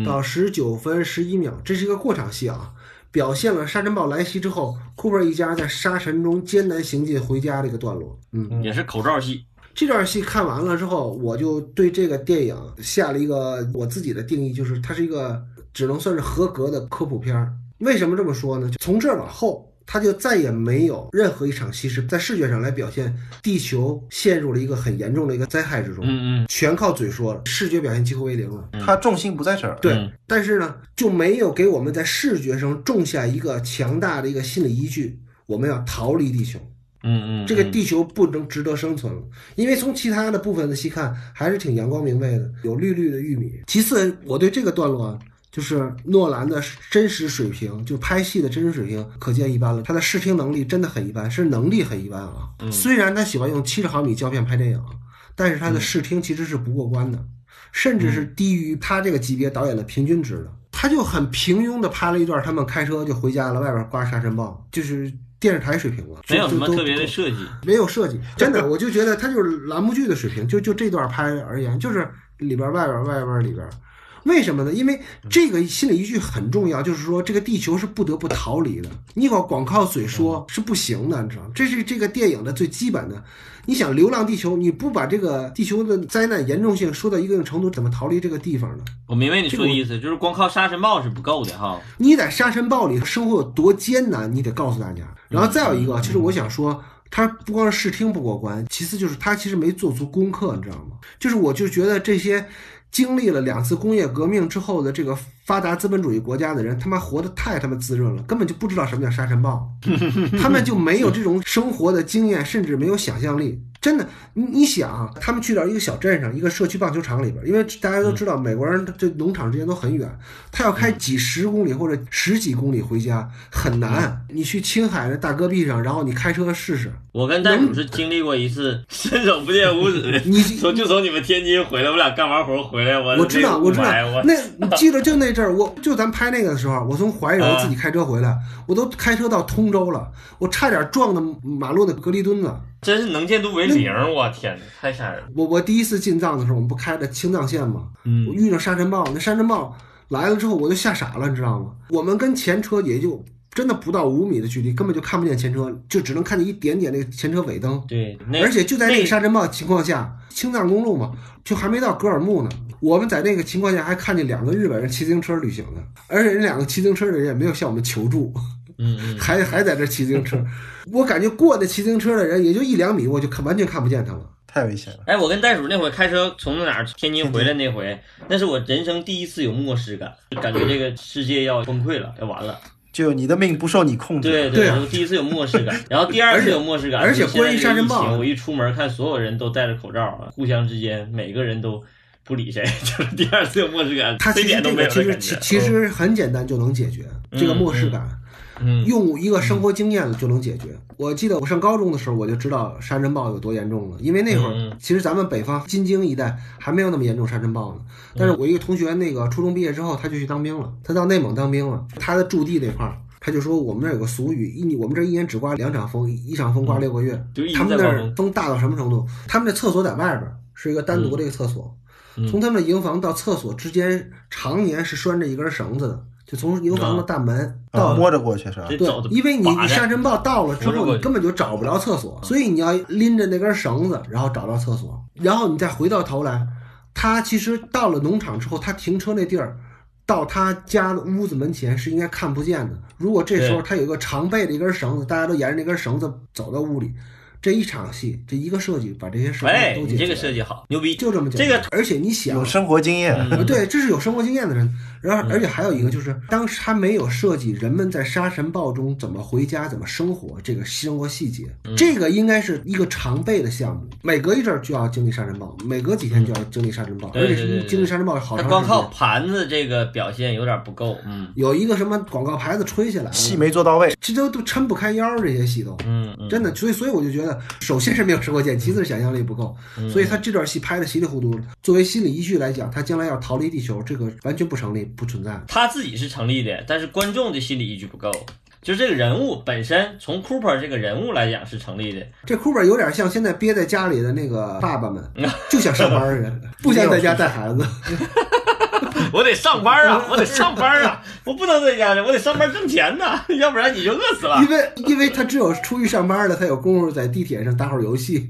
A: 到十九分十一秒，这是一个过场戏啊，表现了沙尘暴来袭之后，库珀一家在沙尘中艰难行进回家的一个段落。嗯，
B: 也是口罩戏。
A: 这段戏看完了之后，我就对这个电影下了一个我自己的定义，就是它是一个只能算是合格的科普片儿。为什么这么说呢？从这儿往后，它就再也没有任何一场戏是在视觉上来表现地球陷入了一个很严重的一个灾害之中。
B: 嗯嗯，
A: 全靠嘴说了，视觉表现几乎为零了。
C: 它重心不在这儿。
A: 对，但是呢，就没有给我们在视觉上种下一个强大的一个心理依据，我们要逃离地球。
B: 嗯嗯，
A: 这个地球不能值得生存了，因为从其他的部分的细看，还是挺阳光明媚的，有绿绿的玉米。其次，我对这个段落就是诺兰的真实水平，就拍戏的真实水平可见一斑了。他的视听能力真的很一般，是能力很一般啊。虽然他喜欢用七十毫米胶片拍电影，但是他的视听其实是不过关的，甚至是低于他这个级别导演的平均值的。他就很平庸的拍了一段，他们开车就回家了，外边刮沙尘暴，就是电视台水平了，
B: 没有什么特别的设计。
A: 没有设计，真的，我就觉得它就是栏目剧的水平，就就这段拍而言，就是里边外边外边里边，为什么呢？因为这个心理依据很重要，就是说这个地球是不得不逃离的，你光光靠嘴说是不行的，你知道吗？这是这个电影的最基本的。你想《流浪地球》，你不把这个地球的灾难严重性说到一定程度，怎么逃离这个地方呢？
B: 我明白你说的意思，就是光靠沙尘暴是不够的哈。
A: 你在沙尘暴里生活有多艰难，你得告诉大家。然后再有一个，就是我想说，他不光是视听不过关，其次就是他其实没做足功课，你知道吗？就是我就觉得这些经历了两次工业革命之后的这个发达资本主义国家的人，他妈活得太他妈滋润了，根本就不知道什么叫沙尘暴，他们就没有这种生活的经验，甚至没有想象力。真的，你你想啊，他们去到一个小镇上，一个社区棒球场里边，因为大家都知道，美国人这农场之间都很远，他要开几十公里或者十几公里回家很难。你去青海的大戈壁上，然后你开车试试。
B: 我跟袋鼠是经历过一次伸手不见五指，
A: 你
B: 从就从你们天津回来，我俩干完活回来，我
A: 我知道，我知道
B: 那
A: 你记得就那阵儿，我就咱拍那个的时候，我从怀柔自己开车回来，我都开车到通州了，我差点撞到马路的隔离墩子。
B: 真是能见度为零，我天哪，太吓人了。
A: 我我第一次进藏的时候，我们不开的青藏线吗？
B: 嗯
A: 我遇上沙尘暴，那沙尘暴来了之后，我就吓傻了，你知道吗？我们跟前车也就真的不到五米的距离，根本就看不见前车，就只能看见一点点那个前车尾灯。
B: 对，
A: 而且就在那
B: 那
A: 个沙尘暴情况下，青藏公路嘛，就还没到格尔木呢。我们在那个情况下还看见两个日本人骑自行车旅行的，而且人两个骑自行车的人也没有向我们求助，
B: 嗯嗯，
A: 还还在这骑自行车。我感觉过那骑自行车的人也就一两米，我就看完全看不见他了。
C: 太危险了。
B: 哎，我跟袋鼠那回开车从哪儿天津回来那回，那是我人生第一次有漠视感，感觉这个世界要崩溃了，要完了。
C: 就你的命不受你控制。
B: 对
A: 对啊
B: 我第一次有漠视感，然后第二次有漠视感，
A: 而且
B: 现在
A: 关于沙尘暴
B: 这个疫情我一出门看所有人都戴着口罩，互相之间每个人都不理谁，就是第二次有漠视感，
A: 他其实
B: 非点都没
A: 这个其实。其其实很简单就能解决这个漠视感。
B: 嗯，
A: 用一个生活经验就能解决。我记得我上高中的时候，我就知道沙尘暴有多严重了，因为那会儿其实咱们北方京津一带还没有那么严重沙尘暴呢。但是我一个同学，那个初中毕业之后他就去当兵了，他到内蒙当兵了。他的驻地那块儿，他就说我们那儿有个俗语，一我们这儿一年只刮两场风，一场风刮六个月。他们那儿
B: 风。
A: 大到什么程度？他们的厕所在外边儿，是一个单独的一个厕所，
B: 嗯
A: 从他们的营房到厕所之间常年是拴着一根绳子的，就从营房的大门到
C: 啊，摸着过去是吧？
A: 对因为你你沙尘暴到了之后，你根本就找不着厕所，所以你要拎着那根绳子，然后找到厕所，然后你再回到头来，他其实到了农场之后，他停车那地儿。到他家的屋子门前是应该看不见的。如果这时候他有一个常备的一根绳子，大家都沿着那根绳子走到屋里，这一场戏，这一个设计把这些事
B: 哎，
A: 情都解决了。
B: 你这个设计好，牛逼！
A: 就这么简单。
B: 这个
A: 而且你想
C: 有，生活经验。
A: 对，这是有生活经验的人。然后，而且还有一个就是，当时他没有设计人们在沙尘暴中怎么回家、怎么生活这个生活细节，这个应该是一个常备的项目。每隔一阵儿就要经历沙尘暴，每隔几天就要经历沙尘暴，而且是经历沙尘暴好
B: 他光靠
A: 长时间。
B: 盘子这个表现有点不够，嗯
A: 有一个什么广告牌子吹下来了，
C: 戏没做到位，
A: 这都都撑不开腰，这些戏都。
B: 嗯嗯，
A: 真的，所以所以我就觉得，首先是没有生活经验，其次是想象力不够，
B: 嗯
A: 所以他这段戏拍的稀里糊涂。作为心理依据来讲，他将来要逃离地球，这个完全不成立，不存在。
B: 他自己是成立的，但是观众的心理依据不够。就这个人物本身，从 Cooper 这个人物来讲是成立的，
A: 这 Cooper 有点像现在憋在家里的那个爸爸们，就想上班的人，不想在家带孩子。
B: 我得上班啊，我得上班啊，我不能在家里，我得上班挣钱呐，要不然你就饿死了
A: 因。为因为他只有出去上班了，他有功夫在地铁上打会儿游戏。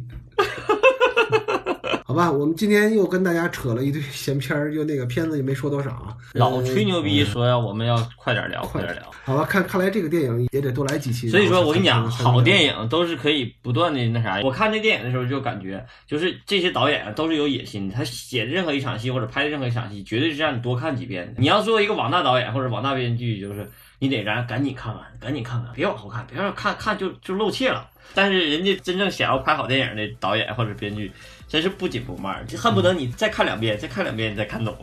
A: 好吧，我们今天又跟大家扯了一堆闲篇儿，又那个片子也没说多少啊。
B: 老吹牛逼说要我们要快点聊，快点聊。
A: 好吧，看看来这个电影也得多来几期。
B: 所以说我跟你讲，好电
A: 影
B: 影都是可以不断的那啥。我看这电影的时候就感觉，就是这些导演啊都是有野心的，他写的任何一场戏或者拍的任何一场戏，绝对是让你多看几遍的。你要做一个网大导演或者网大编剧，就是你得咱赶紧看完，赶紧看完，别往后看，别让看看就就露怯了。但是人家真正想要拍好电影的导演或者编剧，真是不紧不慢，就恨不得你再看两遍，再看两遍，你再看懂。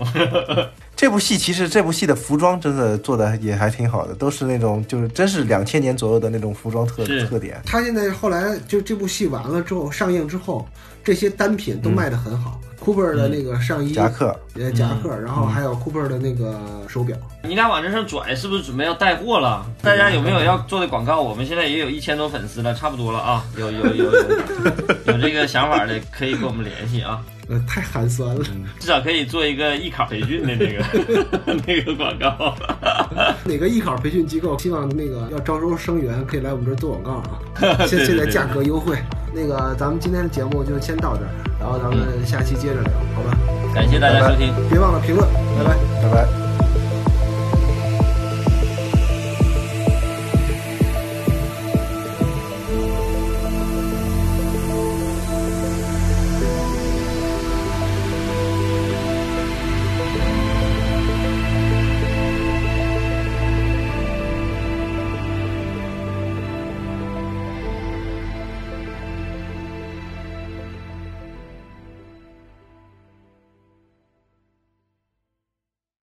C: 这部戏其实这部戏的服装真的做的也还挺好的，都是那种就是真是两千年左右的那种服装特特点。
A: 他现在后来就这部戏完了之后上映之后，这些单品都卖得很好。Cooper 的那个上衣、
C: 夹克，
A: 呃，夹克，然后还有 Cooper 的那个手表。
B: 你俩往这上拽，是不是准备要带货了？大家有没有要做的广告？我们现在也有一千多粉丝了，差不多了啊！有有有有 有这个想法的，可以跟我们联系啊。
A: 呃，太寒酸了，
B: 至少可以做一个艺考培训的那个 那个广告。
A: 哪个艺考培训机构希望那个要招收生源，可以来我们这儿做广告啊？现现在价格优惠。那个，咱们今天的节目就先到这儿，然后咱们下期接着聊，好吧？
B: 感谢大家收听，
A: 别忘了评论，拜拜，
C: 拜拜。